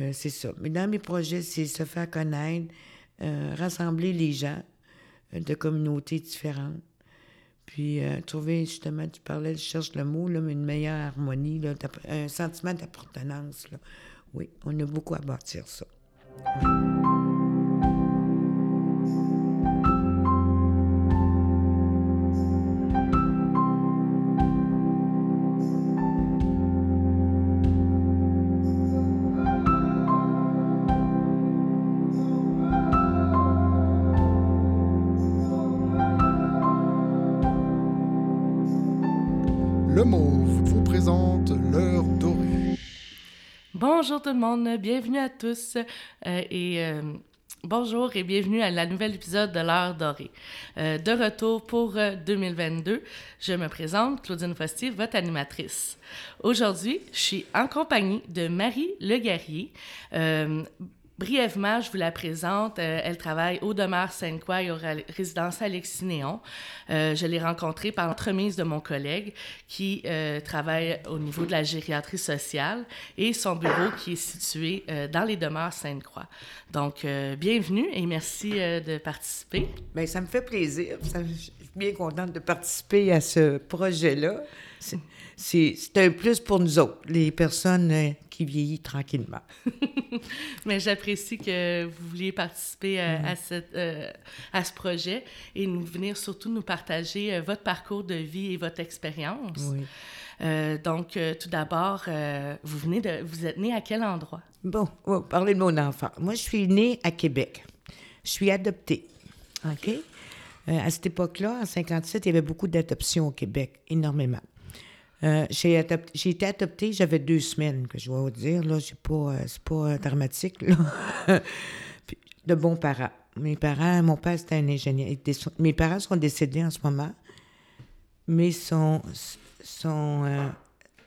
Que c'est ça. Mais dans mes projets, c'est se faire connaître, euh, rassembler les gens euh, de communautés différentes. Puis euh, trouver, justement, tu parlais, je cherche le mot, là, mais une meilleure harmonie, là, un sentiment d'appartenance. Oui, on a beaucoup à bâtir ça. Bonjour tout le monde, bienvenue à tous euh, et euh, bonjour et bienvenue à la nouvelle épisode de l'heure dorée. Euh, de retour pour euh, 2022, je me présente Claudine Fostier, votre animatrice. Aujourd'hui, je suis en compagnie de Marie Legarrier. Brièvement, je vous la présente. Euh, elle travaille au demeure Sainte-Croix et aux résidences Alexis-Néon. Euh, je l'ai rencontrée par l'entremise de mon collègue qui euh, travaille au niveau de la gériatrie sociale et son bureau qui est situé dans les demeures Sainte-Croix. Donc, bienvenue et merci de participer. Bien, ça me fait plaisir. Je suis bien contente de participer à ce projet-là. C'est- un plus pour nous autres, les personnes qui vieillissent tranquillement. Mais j'apprécie que vous vouliez participer à, cette, euh, à ce projet et nous venir surtout nous partager euh, votre parcours de vie et votre expérience. Oui. Euh, donc, tout d'abord, vous venez de, vous êtes né à quel endroit? Bon, on va parler de mon enfant. Moi, je suis née à Québec. Je suis adoptée. OK? À cette époque-là, en 57, il y avait beaucoup d'adoptions au Québec, énormément. Euh, j'ai, j'ai été adoptée, j'avais deux semaines, que je vais vous dire. Là, c'est pas, euh, c'est pas euh, dramatique, là. De bons parents. Mes parents, mon père, c'était un ingénieur. Mes parents sont décédés en ce moment, mais son, son, euh,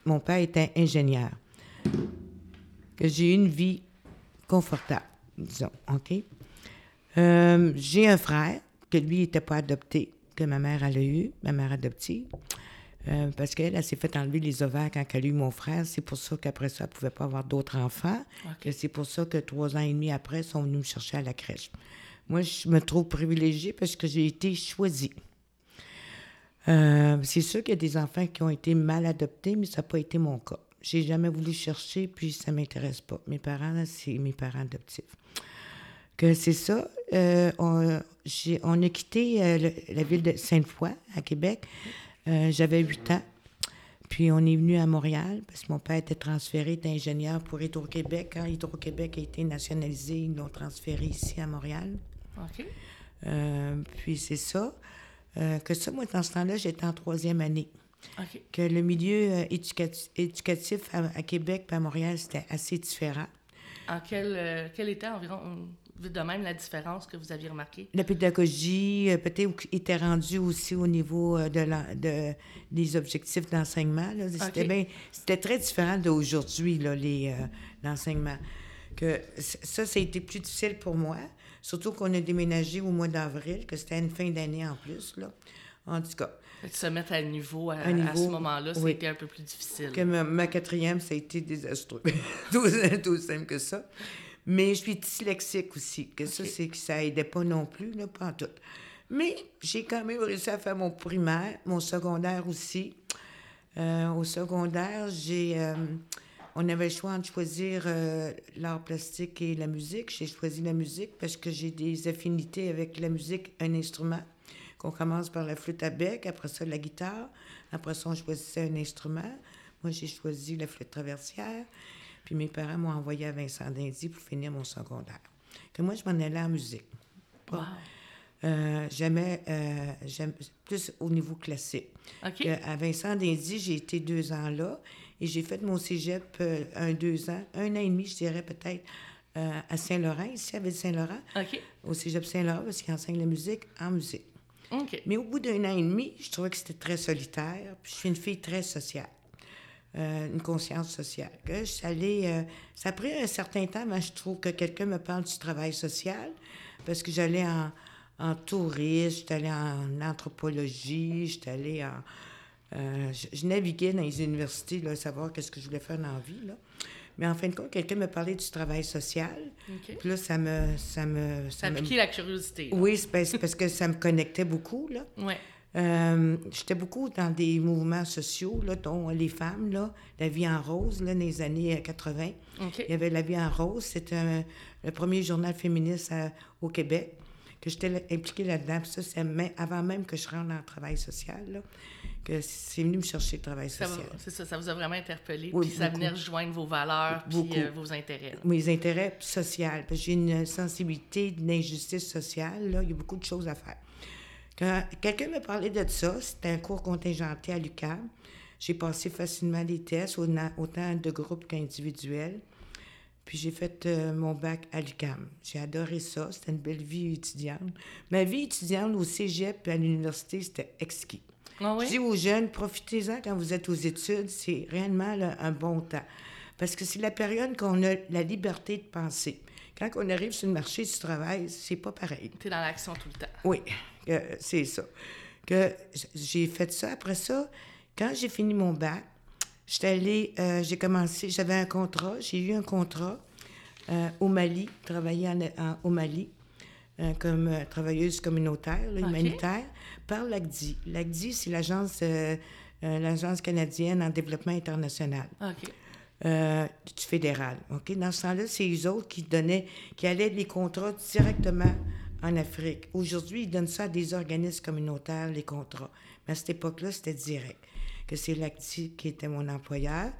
mon père était ingénieur j'ai eu une vie confortable, disons, OK? Euh, j'ai un frère que lui n'était pas adopté, que ma mère elle a eu, ma mère adoptive, euh, parce qu'elle, elle s'est fait enlever les ovaires quand elle a eu mon frère. C'est pour ça qu'après ça, elle ne pouvait pas avoir d'autres enfants. C'est pour ça que trois ans et demi après, ils sont venus me chercher à la crèche. Moi, je me trouve privilégiée parce que j'ai été choisie. Euh, c'est sûr qu'il y a des enfants qui ont été mal adoptés, mais ça n'a pas été mon cas. J'ai jamais voulu chercher, puis ça m'intéresse pas. Mes parents, c'est mes parents adoptifs. Que c'est ça. euh, on, a quitté le- la ville de Sainte-Foy, à Québec. Euh, J'avais 8 ans. Puis on est venu à Montréal, parce que mon père était transféré d'ingénieur pour Hydro-Québec. Quand Hydro-Québec a été nationalisé, ils l'ont transféré ici à Montréal. OK. Euh, puis c'est ça. Euh, que ça, moi, dans ce temps-là, j'étais en troisième année. Que le milieu euh, éducati- éducatif à, à Québec et à Montréal, c'était assez différent. En quel, quel était environ, de même, la différence que vous aviez remarquée? La pédagogie, euh, peut-être, était rendue aussi au niveau euh, de la- de, des objectifs d'enseignement. C'était, OK. bien- c'était très différent d'aujourd'hui, euh, l'enseignement. Que ça, ça a été plus difficile pour moi, surtout qu'on a déménagé au mois d'avril, que c'était une fin d'année en plus. Là. En tout cas, se mettre à niveau à, À à niveau, ce moment-là, oui. c'était un peu plus difficile. Que ma, ma quatrième, ça a été désastreux. tout, tout simple que ça. Mais je suis dyslexique aussi, que ça, c'est que ça aidait pas non plus, là, pas en tout. Mais j'ai quand même réussi à faire mon primaire, mon secondaire aussi. Euh, au secondaire, j'ai... euh, on avait le choix entre choisir euh, l'art plastique et la musique. J'ai choisi la musique parce que j'ai des affinités avec la musique, un instrument. Qu'on commence par la flûte à bec, après ça la guitare, après ça on choisissait un instrument. Moi j'ai choisi la flûte traversière, puis mes parents m'ont envoyé à Vincent d'Indy pour finir mon secondaire. Que moi je m'en allais en musique. Wow. Euh, j'aimais, euh, plus au niveau classique. À Vincent d'Indy, j'ai été deux ans là et j'ai fait mon cégep euh, un, deux ans, un an et demi, je dirais peut-être, à Saint-Laurent, ici à Ville-Saint-Laurent, au cégep Saint-Laurent, parce qu'il enseigne la musique en musique. Mais au bout d'un an et demi, je trouvais que c'était très solitaire. Puis je suis une fille très sociale, euh, une conscience sociale. Que je suis allée, euh, ça a pris un certain temps, mais je trouve que quelqu'un me parle du travail social, parce que j'allais en, en tourisme, j'étais allée en anthropologie, j'étais allée en... euh, je, je naviguais dans les universités, là, savoir qu'est-ce que je voulais faire dans la vie. Là. Mais en fin de compte, quelqu'un me parlait du travail social. OK. Puis là, ça me... Ça, me, Ça me- la curiosité. là. Oui, c'est parce, que ça me connectait beaucoup, là. Ouais. Euh, J'étais beaucoup dans des mouvements sociaux, là, dont les femmes, là, la vie en rose, là, dans les années euh, 80. OK. Il y avait La vie en rose, c'était un- le premier journal féministe à- au Québec, que j'étais impliquée là-dedans. Ça, c'est avant même que je rentre dans le travail social, là, que c'est venu me chercher le travail Ça social. C'est ça, ça vous a vraiment interpellé. Oui, puis ça venait rejoindre vos valeurs, puis euh, vos intérêts. là. Mes intérêts sociaux, parce que j'ai une sensibilité d'injustice sociale, là, il y a beaucoup de choses à faire. Quand quelqu'un me parlait de ça, c'était un cours contingenté à l'UQAM. J'ai passé facilement les tests, autant de groupes qu'individuels. Puis j'ai fait euh, mon bac à l'UQAM. J'ai adoré ça. C'était une belle vie étudiante. Ma vie étudiante au cégep et à l'université, c'était exquis. Ah oui? Je dis aux jeunes, profitez-en quand vous êtes aux études, c'est réellement là, un bon temps. Parce que c'est la période qu'on a la liberté de penser. Quand on arrive sur le marché du travail, c'est pas pareil. T'es dans l'action tout le temps. Oui, c'est ça. Que j'ai fait ça. Après ça, quand j'ai fini mon bac, j'étais allée, euh, j'ai commencé, j'avais un contrat, j'ai eu un contrat euh, au Mali, travailler en, en- au Mali euh, comme travailleuse communautaire, là, humanitaire, par l'ACDI. L'ACDI, c'est l'agence, l'agence canadienne en développement international OK. du fédéral. OK? Dans ce temps-là, c'est eux autres qui donnaient, qui allaient les contrats directement en Afrique. Aujourd'hui, ils donnent ça à des organismes communautaires, les contrats. Mais à cette époque-là, c'était direct. Que c'est l'ACTI qui était mon employeur.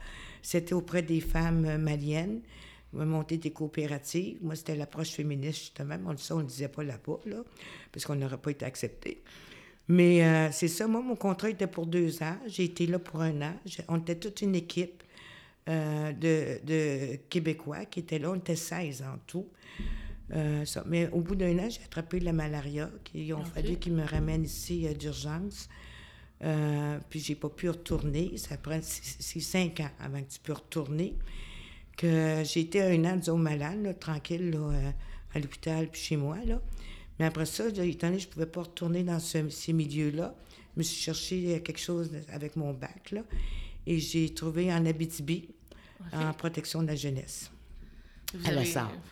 C'était auprès des femmes euh, maliennes. On a monté des coopératives. Moi, c'était l'approche féministe, justement. On, ça, on ne disait pas là-bas, là, parce qu'on n'aurait pas été accepté. Mais euh, c'est ça, moi, mon contrat était pour deux ans. J'ai été là pour un an. On était toute une équipe euh, de, de Québécois qui étaient là. On était 16 en tout. Euh, ça. Mais au bout d'un an, j'ai attrapé la malaria. Qui ont Ok. fallu qu'ils me ramènent ici euh, d'urgence. Euh, puis j'ai pas pu retourner. Ça prend c'est cinq ans avant que tu peux retourner. Que j'ai été un an, disons, malade, là, tranquille, là, euh, à l'hôpital puis chez moi. Là. Mais après ça, là, étant donné que je pouvais pas retourner dans ce- ces milieux-là, je me suis cherché quelque chose avec mon bac. Là, et j'ai trouvé en Abitibi, en protection de la jeunesse. Vous À la avez,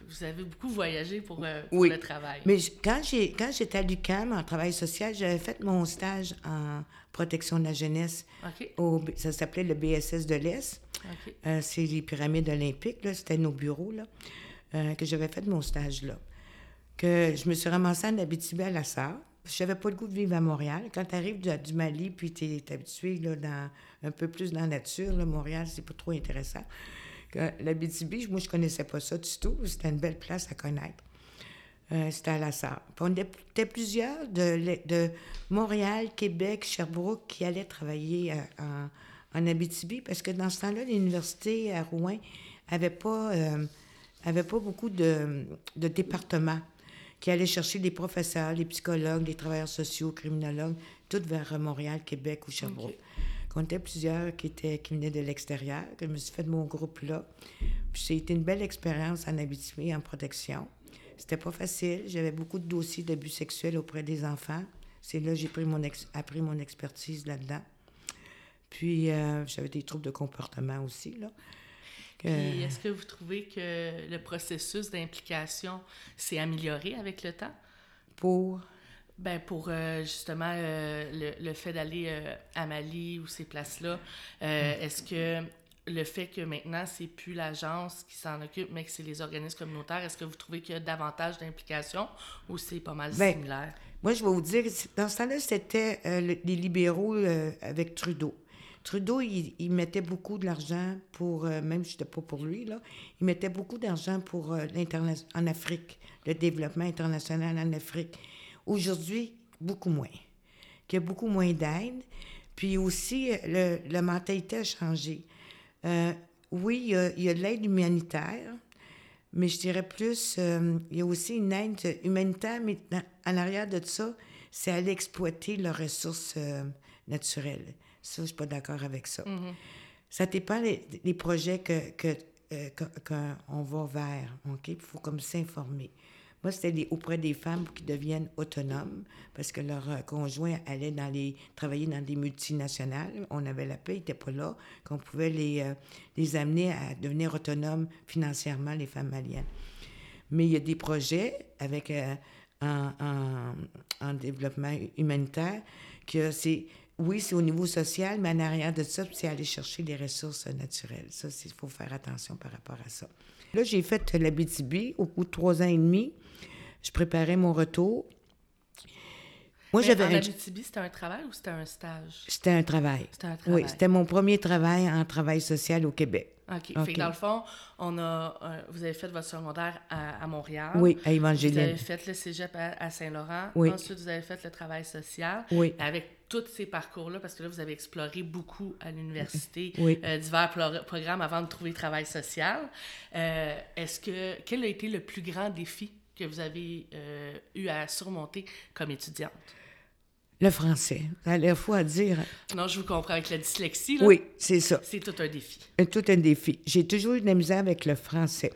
vous avez beaucoup voyagé pour, euh, pour le travail. Mais quand j'ai quand j'étais à l'UCAM en travail social, j'avais fait mon stage en protection de la jeunesse. Au, ça s'appelait le BSS de l'Est. Euh, c'est les pyramides olympiques, là. C'était nos bureaux, là. euh, que j'avais fait mon stage là. Que je me suis ramassée en Abitibi à la Sarre. J'avais pas le goût de vivre à Montréal. Quand tu arrives du, du Mali, puis tu es, habitué là, dans, un peu plus dans la nature, là, Montréal, c'est pas trop intéressant. Que L'Abitibi, moi, je connaissais pas ça du tout. C'était une belle place à connaître. Euh, c'était à la Sarre. On était plusieurs de, Montréal, Québec, Sherbrooke qui allaient travailler euh, en, en Abitibi parce que dans ce temps-là, l'université à Rouen avait pas, euh, pas beaucoup de, de départements qui allaient chercher les professeurs, les psychologues, les travailleurs sociaux, criminologues, tout vers Montréal, Québec ou Sherbrooke. OK. On était plusieurs qui, étaient, qui venaient de l'extérieur, que je me suis fait de mon groupe là. Puis c'était une belle expérience en Abitibi, en protection. C'était pas facile. J'avais beaucoup de dossiers d'abus sexuels auprès des enfants. C'est là que j'ai pris mon ex- appris mon expertise là-dedans. Puis euh, j'avais des troubles de comportement aussi, là. Puis est-ce que vous trouvez que le processus d'implication s'est amélioré avec le temps? pour... Ben pour euh, justement euh, le, le fait d'aller euh, à Mali ou ces places-là, euh, est-ce que le fait que maintenant c'est plus l'agence qui s'en occupe, mais que c'est les organismes communautaires, est-ce que vous trouvez qu'il y a davantage d'implication ou c'est pas mal Ben, similaire? Moi, je vais vous dire, dans ce temps-là, c'était euh, le- les libéraux euh, avec Trudeau. Trudeau, il, il mettait beaucoup de l'argent pour, euh, même si je pas pour lui, là, il mettait beaucoup d'argent pour en Afrique, le développement international en Afrique. Aujourd'hui, beaucoup moins. Qu'il y a beaucoup moins d'aide. Puis aussi, le, la mentalité a changé. Euh, oui, il y a, de l'aide humanitaire, mais je dirais plus, euh, il y a aussi une aide humanitaire, mais en arrière de ça, c'est aller exploiter leurs ressources euh, naturelles. Ça, je suis pas d'accord avec ça. Ça dépend les, les projets que, que, que- qu'on va vers, OK? Il faut comme s'informer. Moi, c'était auprès des femmes qu'ils deviennent autonomes parce que leur euh, conjoint allait dans les, travailler dans des multinationales. On avait la paix, ils n'étaient pas là, qu'on pouvait les, euh, les amener à devenir autonomes financièrement, les femmes maliennes. Mais il y a des projets avec euh, en développement humanitaire que c'est oui, c'est au niveau social, mais en arrière de ça, c'est aller chercher les ressources naturelles. Ça, il faut faire attention par rapport à ça. Là, j'ai fait la BTB au bout de trois ans et demi. Je préparais mon retour. Moi, j'avais en Abitibi, c'était un travail ou c'était un stage? C'était un travail. C'était un travail. Oui, c'était mon premier travail en travail social au Québec. OK. OK. Fait que dans le fond, on a, euh, vous avez fait votre secondaire à, à Montréal. Oui, à Vous Évangéline. avez fait le cégep à, à Saint-Laurent. Oui. Ensuite, vous avez fait le travail social. Oui. Avec tous ces parcours-là, parce que là, vous avez exploré beaucoup à l'université, Oui. euh, divers programmes avant de trouver travail social. Euh, Est-ce que, quel a été le plus grand défi? Que vous avez euh, eu à surmonter comme étudiante? Le français. Ça a l'air fou à dire. Non, je vous comprends avec la dyslexie. Là, Oui, c'est ça. C'est tout un défi. Euh, Tout un défi. J'ai toujours eu de la misère avec le français.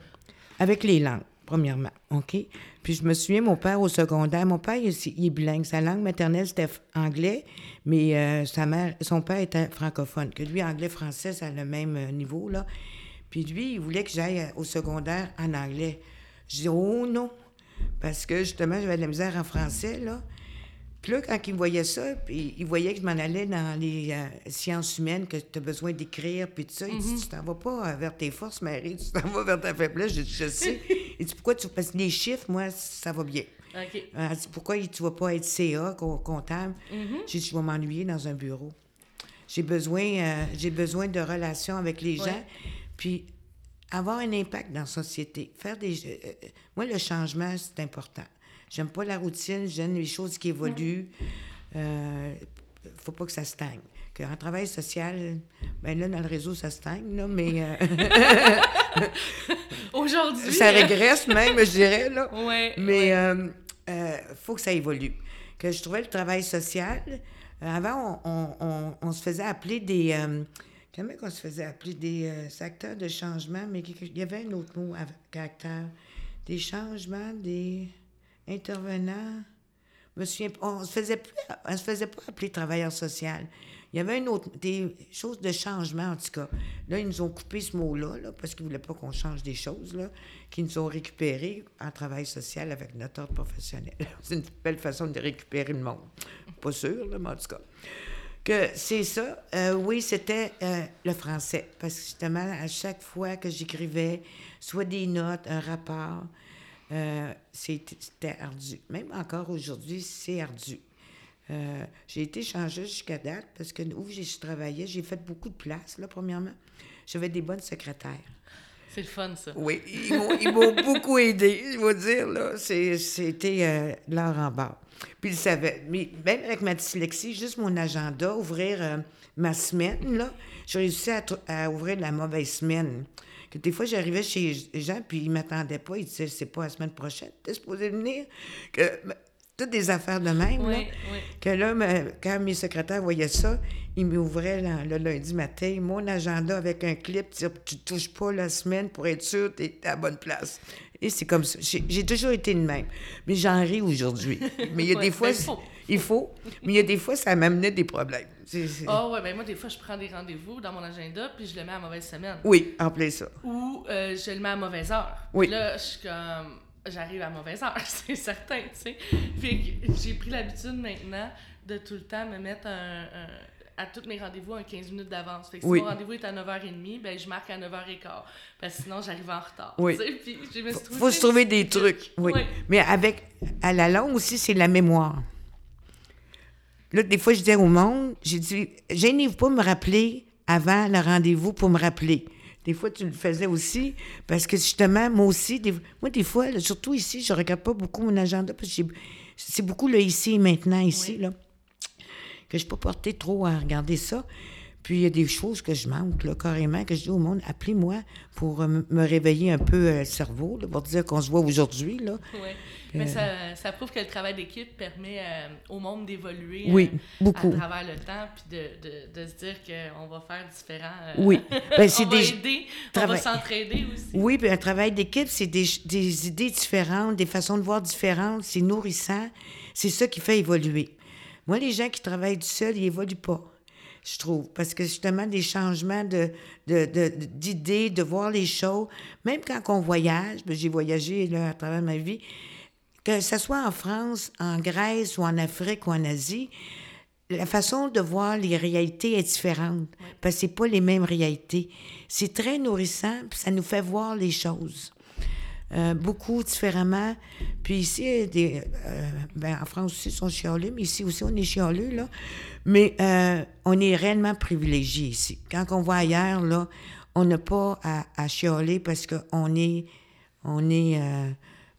Avec les langues, premièrement. OK? Puis je me souviens, mon père au secondaire, mon père, il, est- il est bilingue. Sa langue maternelle, c'était anglais, mais euh, sa mère, son père était francophone. Que lui, anglais-français, c'est le même niveau, là. Puis lui, il voulait que j'aille au secondaire en anglais. Je dis, oh non! Parce que justement, j'avais de la misère en français, là. Puis là, quand il voyait ça, puis il voyait que je m'en allais dans les euh, sciences humaines, que tu as besoin d'écrire, puis tout ça, il dit Tu t'en vas pas euh, vers tes forces, Marie, tu t'en vas vers ta faiblesse. Je dis Je sais. Il dit Pourquoi tu. Parce que les chiffres, moi, ça va bien. Euh, dit Pourquoi tu vas pas être CA, co- comptable? J'ai dit Je vais m'ennuyer dans un bureau. J'ai besoin, euh, j'ai besoin de relations avec les gens, puis avoir un impact dans la société. Faire des. euh, euh, moi, le changement, c'est important. J'aime pas la routine, j'aime les choses qui évoluent. Euh, faut pas que ça stagne. Que en travail social, ben là, dans le réseau, ça stagne, là, mais euh, Aujourd'hui. ça régresse même, je dirais, là. Ouais. Mais euh, faut que ça évolue. Que je trouvais le travail social. avant, on, on- on- on se faisait appeler des. Comment qu'on se faisait appeler? Des euh, acteurs de changement, mais il y avait un autre mot avec acteur. Des changements, des intervenants. Je on se faisait plus, on se faisait pas appeler travailleur social. Il y avait un autre, des choses de changement, en tout cas. Là, ils nous ont coupé ce mot-là, là, parce qu'ils ne voulaient pas qu'on change des choses, là, qu'ils nous ont récupéré en travail social avec notre ordre professionnel. C'est une belle façon de récupérer le monde. Pas sûr, là, mais en tout cas. Que c'est ça. Euh, oui, c'était euh, le français. Parce que justement, à chaque fois que j'écrivais, soit des notes, un rapport, euh, c'était ardu. Même encore aujourd'hui, c'est ardu. Euh, j'ai été changée jusqu'à date parce que où j'ai je travaillais, j'ai fait beaucoup de place, là, premièrement. J'avais des bonnes secrétaires. C'est le fun, ça. Oui, ils m'ont- beaucoup aidé, je vais dire, là. C'était euh, l'heure en bas. Puis ils savaient. Mais même avec ma dyslexie, juste mon agenda, ouvrir euh, ma semaine, là, j'ai réussi à, à ouvrir la mauvaise semaine. Que des fois, j'arrivais chez les gens, puis ils ne m'attendaient pas. Ils disaient, c'est pas la semaine prochaine, t'es supposé venir. Que, toutes des affaires de même, là. Oui, oui. Que là, quand mes secrétaires voyaient ça, ils m'ouvraient le lundi matin mon agenda avec un clip, dire tu touches pas la semaine pour être sûr que tu es à la bonne place. Et c'est comme ça. J'ai toujours été de même. Mais j'en ris aujourd'hui. Mais il y a Ouais, des fois, ben, faut. il faut. Mais il y a des fois, ça m'amenait des problèmes. Ah ouais, ben moi, des fois, je prends des rendez-vous dans mon agenda, puis je le mets à mauvaise semaine. Oui, en plein ça. Ou euh, je le mets à mauvaise heure. Oui. Puis Là, je suis comme... J'arrive à mauvaise heure, c'est certain, tu sais. J'ai pris l'habitude maintenant de tout le temps me mettre un... un- à tous mes rendez-vous un 15 minutes d'avance. Fait que si Oui. mon rendez-vous est à 9h30, ben je marque à 9h15. Parce que sinon, j'arrive en retard. Oui. tu sais. Puis je me suis Faut, trouvé faut se trouver des trucs. trucs. Oui. Oui. Mais avec, à la longue aussi, c'est la mémoire. Là, des fois, je disais au monde, j'ai dit, gênez-vous pas me rappeler avant le rendez-vous pour me rappeler. Des fois, tu le faisais aussi, parce que justement, moi aussi, des, moi, des fois, là, surtout ici, je regarde pas beaucoup mon agenda, parce que c'est beaucoup le ici et maintenant, ici, Oui. là, que je peux porter trop à regarder ça. Puis il y a des choses que je manque, là, carrément, que je dis au monde, appelez-moi pour euh, me réveiller un peu euh, le cerveau, là, pour dire qu'on se voit aujourd'hui. Là. Oui. Mais ça, ça, prouve que le travail d'équipe permet euh, au monde d'évoluer oui, euh, beaucoup. à travers le temps, puis de, de, de, se dire qu'on va faire différent. Euh, oui. On va aider, on va s'entraider aussi. Oui, puis un travail d'équipe, c'est des, des, idées différentes, des façons de voir différentes, c'est nourrissant. C'est ça qui fait évoluer. Moi, les gens qui travaillent du seul, ils évoluent pas je trouve. Parce que justement, des changements de, d'idées, de, de, voir les choses, même quand on voyage, ben, j'ai voyagé là, à travers ma vie, que ce soit en France, en Grèce ou en Afrique ou en Asie, la façon de voir les réalités est différente. Parce que ce pas les mêmes réalités. C'est très nourrissant, puis ça nous fait voir les choses. Euh, beaucoup différemment. Puis ici, des, euh, ben, en France aussi, ils sont mais ici aussi, on est chialés, là. Mais euh, on est réellement privilégiés ici. Quand on va ailleurs, là, on n'a pas à, à chialer parce qu'on est, on est,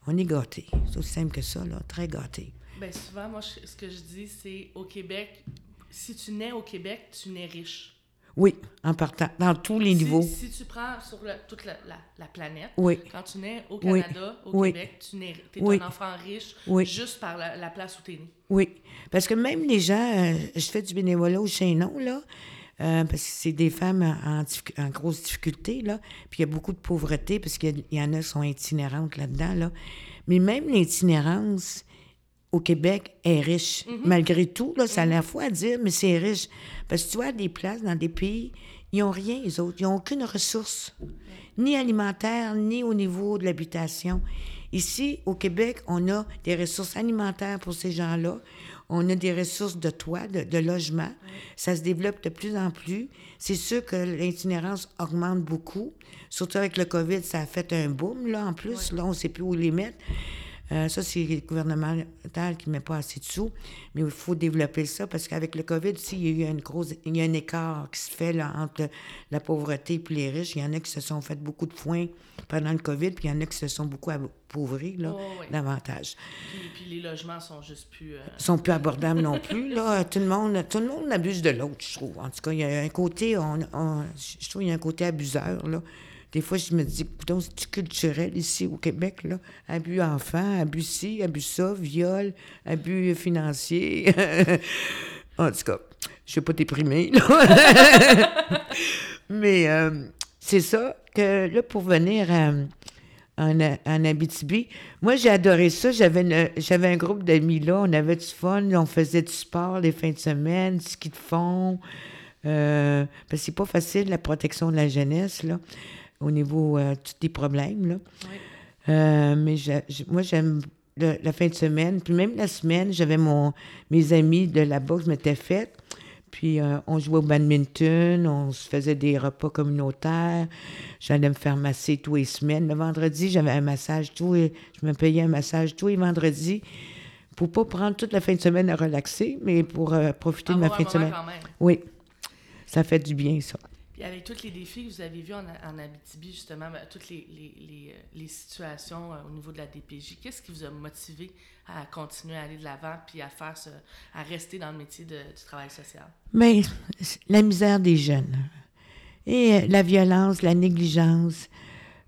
on est gâté. C'est aussi simple que ça, là, très gâté. Bien, souvent, moi, ce que je dis, c'est au Québec, si tu nais au Québec, tu nais riche. Oui, en partant, dans tous les si, niveaux. Si tu prends sur le, toute la, la, la, planète, oui. quand tu nais au Canada, oui. au. Québec, tu nais, es oui. un enfant riche juste par la, la, place où tu es né. Oui, parce que même les gens, euh, je fais du bénévolat au Chaînon, là, euh, parce que c'est des femmes en, en, en, grosse difficulté, là, puis il y a beaucoup de pauvreté, parce qu'il y, y, en a qui sont itinérantes là-dedans, là. Mais même l'itinérance au Québec est riche. Mm -hmm. Malgré tout, là, ça a la fois à dire, mais c'est riche. Parce que tu vois, des places dans des pays, ils n'ont rien, les autres. Ils n'ont aucune ressource, ni alimentaire, ni au niveau de l'habitation. Ici, au Québec, on a des ressources alimentaires pour ces gens-là. On a des ressources de toit, de, de logement. Ça se développe de plus en plus. C'est sûr que l'itinérance augmente beaucoup. Surtout avec le COVID, ça a fait un boom, là, en plus. Là, on ne sait plus où les mettre. Euh, ça, c'est le gouvernemental qui ne met pas assez de sous, mais il faut développer ça parce qu'avec le COVID aussi, il y a eu une grosse, il y a un écart qui se fait là, entre la pauvreté et les riches. Il y en a qui se sont fait beaucoup de foin pendant le COVID, puis il y en a qui se sont beaucoup appauvris là, oh, oui. davantage. Puis, puis, les logements sont juste plus... Euh... sont plus abordables non plus. Là. Tout, le monde, tout le monde abuse de l'autre, je trouve. En tout cas, il y a un côté, on, on, je trouve qu'il y a un côté abuseur, là. Des fois, je me dis, putain, c'est culturel ici au Québec, là? Abus enfant, abus ci, abus ça, viol, abus financier. en tout cas, je ne vais pas déprimer. Mais euh, c'est ça que, là, pour venir à, en, en Abitibi, moi, j'ai adoré ça. J'avais, j'avais un groupe d'amis là. On avait du fun. On faisait du sport les fins de semaine, du ski de fond. Euh, parce que c'est pas facile, la protection de la jeunesse, là au niveau euh, tous les problèmes. Là. Oui. Euh, mais je, je, moi, j'aime la fin de semaine. Puis même la semaine, j'avais mon mes amis de la boxe m'étaient faites. Puis euh, on jouait au badminton, on se faisait des repas communautaires. J'allais me faire masser tous les semaines. Le vendredi, j'avais un massage tous les, je me payais un massage tous les vendredis pour pas prendre toute la fin de semaine à relaxer, mais pour euh, profiter Avoir de ma fin de semaine. Quand même. Oui, ça fait du bien, ça. Puis avec tous les défis que vous avez vus en, Abitibi, justement, ben, toutes les, les situations euh, au niveau de la DPJ, qu'est-ce qui vous a motivé à continuer à aller de l'avant puis à faire à rester dans le métier de, du travail social? Bien, la misère des jeunes. Et euh, la violence, la négligence.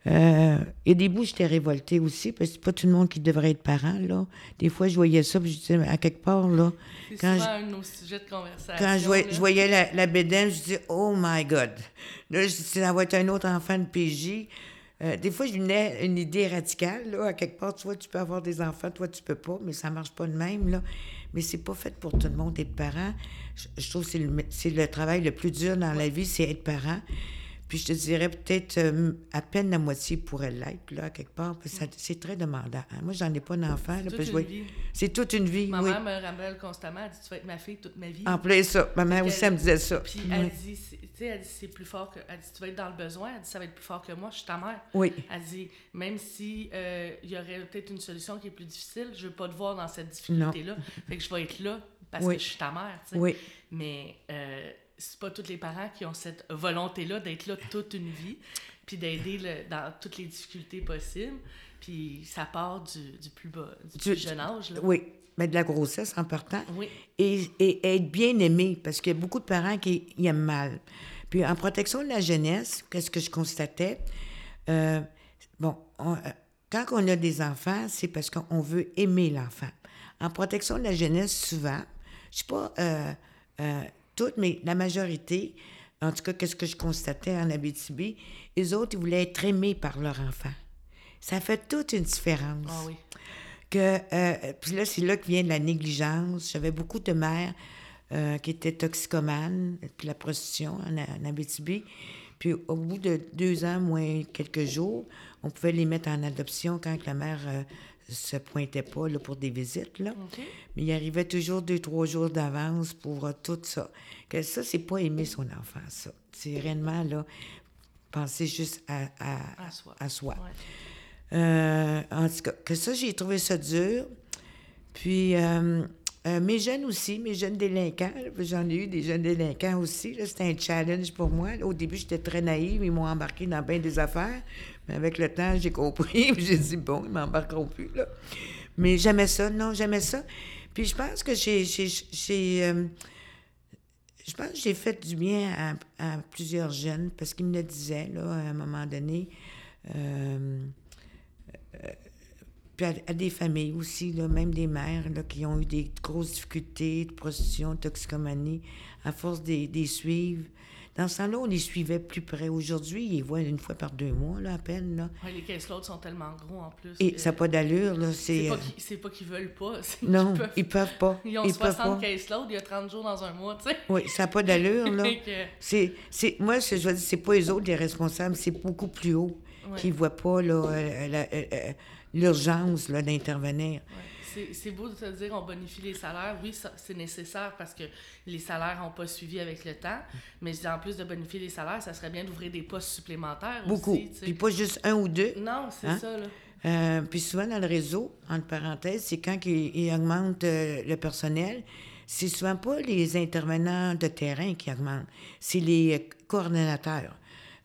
Euh, et des bouts, j'étais révoltée aussi, parce que c'est pas tout le monde qui devrait être parent, là. Des fois, je voyais ça, puis je disais, à quelque part, là... C'est souvent je, un de nos sujets de conversation. Quand je voyais, je voyais la, la bédaine, je disais, oh my God! Là, je disais, ça va être un autre enfant de PJ. Euh, des fois, je venais une idée radicale, là. À quelque part, tu vois, tu peux avoir des enfants, toi, tu peux pas, mais ça marche pas de même, là. Mais c'est pas fait pour tout le monde être parent. Je, je trouve que c'est le, c'est le travail le plus dur dans la vie, c'est être parent. Puis je te dirais peut-être euh, à peine la moitié pourrait l'être, là, quelque part, c'est très demandant. Hein? Moi, j'en ai pas d'enfant. C'est toute, vois... C'est toute une vie. Ma oui. mère me rappelle constamment, elle dit Tu vas être ma fille toute ma vie. En plein ça. Ma mère aussi, elle me disait ça. Puis oui. elle dit Tu sais, elle dit c'est plus fort que. Elle dit Tu vas être dans le besoin, elle dit Ça va être plus fort que moi, je suis ta mère. Oui. Elle dit Même si euh, il y aurait peut-être une solution qui est plus difficile, je veux pas te voir dans cette difficulté-là. Fait que je vais être là parce oui. que je suis ta mère. T'sais. Oui. Mais. Euh, c'est pas tous les parents qui ont cette volonté-là d'être là toute une vie, puis d'aider dans toutes les difficultés possibles. Puis ça part du, du plus bas, du, du plus jeune âge. Là. Oui. ben, de la grossesse en partant. Oui. Et, et être bien aimé, parce qu'il y a beaucoup de parents qui y aiment mal. Puis en protection de la jeunesse, qu'est-ce que je constatais? Euh, bon, on- euh, quand on a des enfants, c'est parce qu'on veut aimer l'enfant. En protection de la jeunesse, souvent, je sais pas euh, euh, toutes, mais la majorité, en tout cas, qu'est-ce que je constatais en Abitibi, les autres, ils voulaient être aimés par leur enfant. Ça fait toute une différence Ah oui. que euh, puis là c'est là que vient la négligence j'avais beaucoup de mères euh, qui étaient toxicomanes puis la prostitution en, en Abitibi puis au bout de deux ans moins quelques jours on pouvait les mettre en adoption quand la mère euh, se pointait pas là, pour des visites là mais il arrivait toujours deux trois jours d'avance pour euh, tout ça que ça c'est pas aimer son enfant ça c'est réellement là penser juste à, à, À soi. à soi. Ouais. Euh, en tout cas, que ça, j'ai trouvé ça dur. Puis, euh, mes jeunes aussi, mes jeunes délinquants, j'en ai eu des jeunes délinquants aussi. C'était un challenge pour moi. Au début, j'étais très naïve. Ils m'ont embarqué dans bien des affaires. Mais avec le temps, j'ai compris. j'ai dit, bon, ils m'embarqueront plus. Là. Mais j'aimais ça. Non, j'aimais ça. Puis je pense que j'ai... euh, je pense que j'ai fait du bien à, plusieurs jeunes parce qu'ils me le disaient, là, à un moment donné. Euh, puis à, des familles aussi, là, même des mères là, qui ont eu des grosses difficultés de prostitution, de toxicomanie, à force de les suivre. Dans ce temps-là, on les suivait plus près. Aujourd'hui, ils les voient une fois par deux mois, là, à peine. Là. Ouais, les caisses loads sont tellement gros en plus. Et que- ça n'a pas d'allure. Là, C'est c'est, pas euh, qu'ils- pas qu'ils veulent pas. non, qu'ils peuvent- ils peuvent pas. Ils ont ils peuvent 60 pas. caisses loads, il y a 30 jours dans un mois, tu sais. Oui, ça n'a pas d'allure. là. C'est, c'est, moi, ce que je veux dire, c'est pas les autres les responsables, c'est beaucoup plus haut Ouais. qui ne voient pas là, euh, euh, euh, l'urgence là, d'intervenir. Ouais. C'est- beau de te dire on bonifie les salaires. Oui, c'est nécessaire parce que les salaires n'ont pas suivi avec le temps. Mais en plus de bonifier les salaires, ça serait bien d'ouvrir des postes supplémentaires Beaucoup. aussi. sais. Puis pas juste un ou deux. Non, c'est Hein? ça, là. Euh, puis souvent dans le réseau, entre parenthèses, c'est quand ils, ils augmentent euh, le personnel, c'est souvent pas les intervenants de terrain qui augmentent, c'est les coordonnateurs.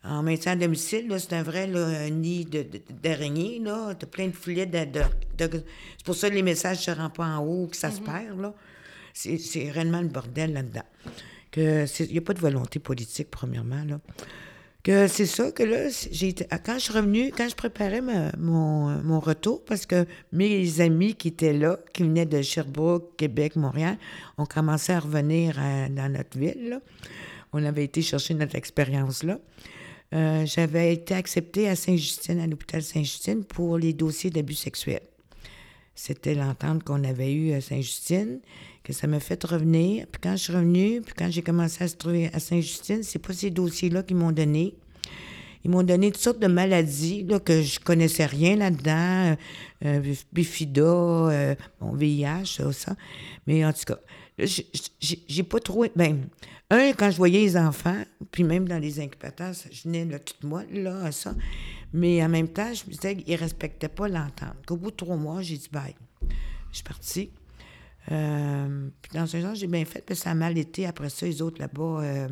En maintien à domicile, là, c'est un vrai là, un nid de- de- d'araignées, là. T'as plein de filets de... de- de- C'est pour ça que les messages se rendent pas en haut, que ça se perd, là. C'est c'est réellement le bordel là-dedans. Que Il n'y a pas de volonté politique, premièrement, là que c'est ça que là, j'ai été- ah, quand je suis revenue, quand je préparais ma- mon, euh, mon retour, parce que mes amis qui étaient là, qui venaient de Sherbrooke, Québec, Montréal, ont commencé à revenir à- dans notre ville. là. On avait été chercher notre expérience là. Euh, J'avais été acceptée à Saint-Justine, à l'hôpital Saint-Justine, pour les dossiers d'abus sexuels. C'était l'entente qu'on avait eue à Saint-Justine, que ça m'a fait revenir. Puis quand je suis revenue, puis quand j'ai commencé à se trouver à Saint-Justine, c'est pas ces dossiers-là qu'ils m'ont donné. Ils m'ont donné toutes sortes de maladies là, que je connaissais rien là-dedans. Euh, euh, bifida, euh, bon, VIH, ça, ça. Mais en tout cas, j'ai- pas trop... Ben, un, quand je voyais les enfants, puis même dans les incubateurs, je venais là, toute molle là, à ça. Mais en même temps, je me disais qu'ils respectaient pas l'entente. Qu'au bout de trois mois, j'ai dit bye. Je suis partie. Euh, puis dans un sens, j'ai bien fait, que ça a mal été. Après ça, les autres là-bas, euh,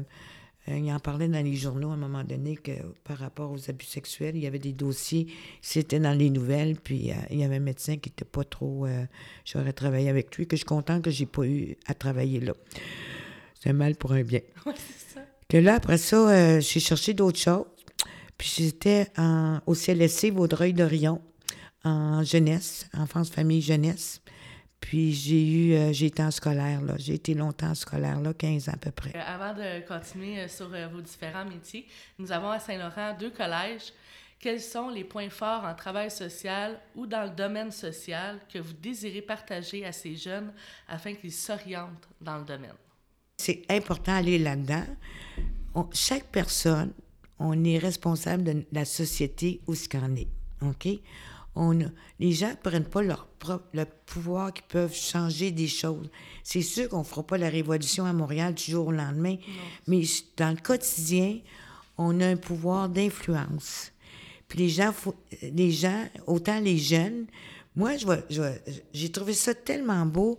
euh, ils en parlaient dans les journaux à un moment donné que par rapport aux abus sexuels, il y avait des dossiers, c'était dans les nouvelles, puis il y avait un médecin qui n'était pas trop. J'aurais travaillé avec lui, que je suis contente que j'ai pas eu à travailler là. C'est un mal pour un bien. Ouais, c'est ça. Que là, après ça, euh, j'ai cherché d'autres choses. Puis j'étais en- au CLSC Vaudreuil-Dorion, en jeunesse, enfance, famille, jeunesse. Puis j'ai eu, euh, j'ai été en scolaire, là. J'ai été longtemps en scolaire, là, 15 ans à peu près. Euh, avant de continuer sur vos différents métiers, nous avons à Saint-Laurent deux collèges. Quels sont les points forts en travail social ou dans le domaine social que vous désirez partager à ces jeunes afin qu'ils s'orientent dans le domaine? C'est important d'aller là-dedans. Chaque personne, on est responsable de la société où ce qu'on est. OK? On, les gens ne prennent pas leur propre, le pouvoir qu'ils peuvent changer des choses. C'est sûr qu'on ne fera pas la révolution à Montréal du jour au lendemain, mais dans le quotidien, on a un pouvoir d'influence. Puis les gens, les gens, autant les jeunes, moi, je vois- je j'ai trouvé ça tellement beau.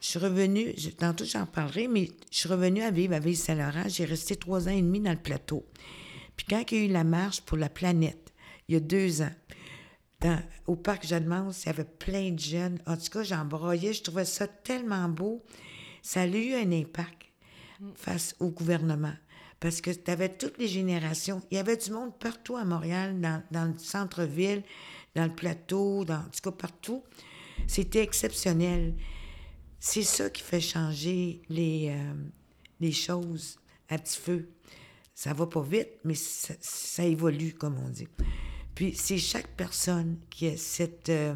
Je, suis revenue, je- tantôt j'en parlerai, mais je suis revenue à vivre à Ville-Saint-Laurent. J'ai resté trois ans et demi dans le plateau. Puis quand il y a eu la marche pour la planète, il y a deux ans, au parc Jeanne-Mance, il y avait plein de jeunes. En tout cas, j'en broyais, je trouvais ça tellement beau. Ça a eu un impact face au gouvernement. Parce que tu avais toutes les générations. Il y avait du monde partout à Montréal, dans, le centre-ville, dans le plateau, en tout cas partout. C'était exceptionnel. C'est ça qui fait changer les, euh, les choses à petit feu. Ça va pas vite, mais ça, ça évolue, comme on dit. Puis c'est chaque personne qui a cette, euh,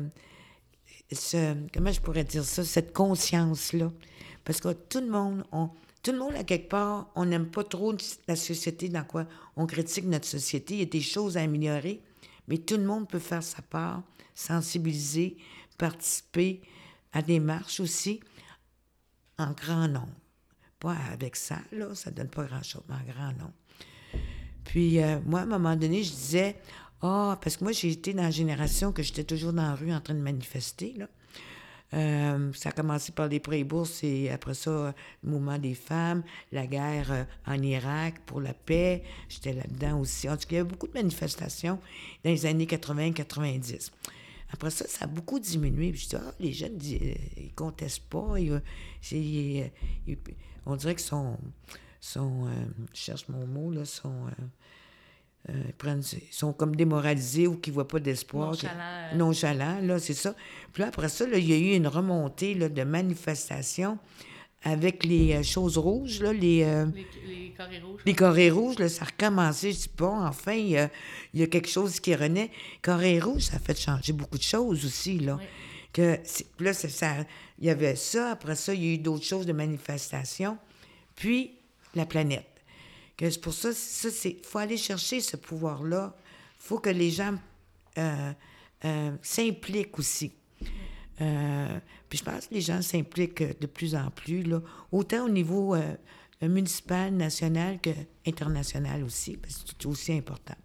ce- comment je pourrais dire ça, cette conscience-là. Parce que tout le monde, on, tout le monde, à quelque part, on n'aime pas trop la société dans quoi on critique notre société. Il y a des choses à améliorer, mais tout le monde peut faire sa part, sensibiliser, participer à des marches aussi, en grand nombre. Pas avec ça, là, ça donne pas grand-chose, mais en grand nombre. Puis, euh, moi, à un moment donné, je disais, ah, parce que moi, j'ai été dans la génération que j'étais toujours dans la rue en train de manifester. Euh, ça a commencé par les pré-bourses et après ça, le mouvement des femmes, la guerre euh, en Irak pour la paix. J'étais là-dedans aussi. En tout cas, il y avait beaucoup de manifestations dans les années 80-90. Après ça, ça a beaucoup diminué. Puis je dis, ah, les jeunes, dis- euh, ils contestent pas. Ils, euh, c'est- ils, ils- on dirait qu'ils sont, sont euh, je cherche mon mot, là, sont, euh, euh, ils prennent- ils sont comme démoralisés ou qui ne voient pas d'espoir. Nonchalants, euh. Nonchalant, là, c'est ça. Puis là, après ça, là, il y a eu une remontée là, de manifestations avec les euh, choses rouges, là, les, euh, Les, les carrés rouges. les carrés rouges, là, ça a recommencé. Je dis, bon, enfin, il y a, il y a quelque chose qui renaît. Carrés rouges, ça a fait changer beaucoup de choses aussi, là. Oui. Que là, ça, il y avait ça. Après ça, il y a eu d'autres choses de manifestations. Puis, la planète. Que c'est pour ça, ça c'est faut aller chercher ce pouvoir-là. faut que les gens euh, euh, s'impliquent aussi. Euh, puis je pense que les gens s'impliquent euh, de plus en plus, là, autant au niveau euh, municipal, national qu'international aussi, parce que c'est aussi important.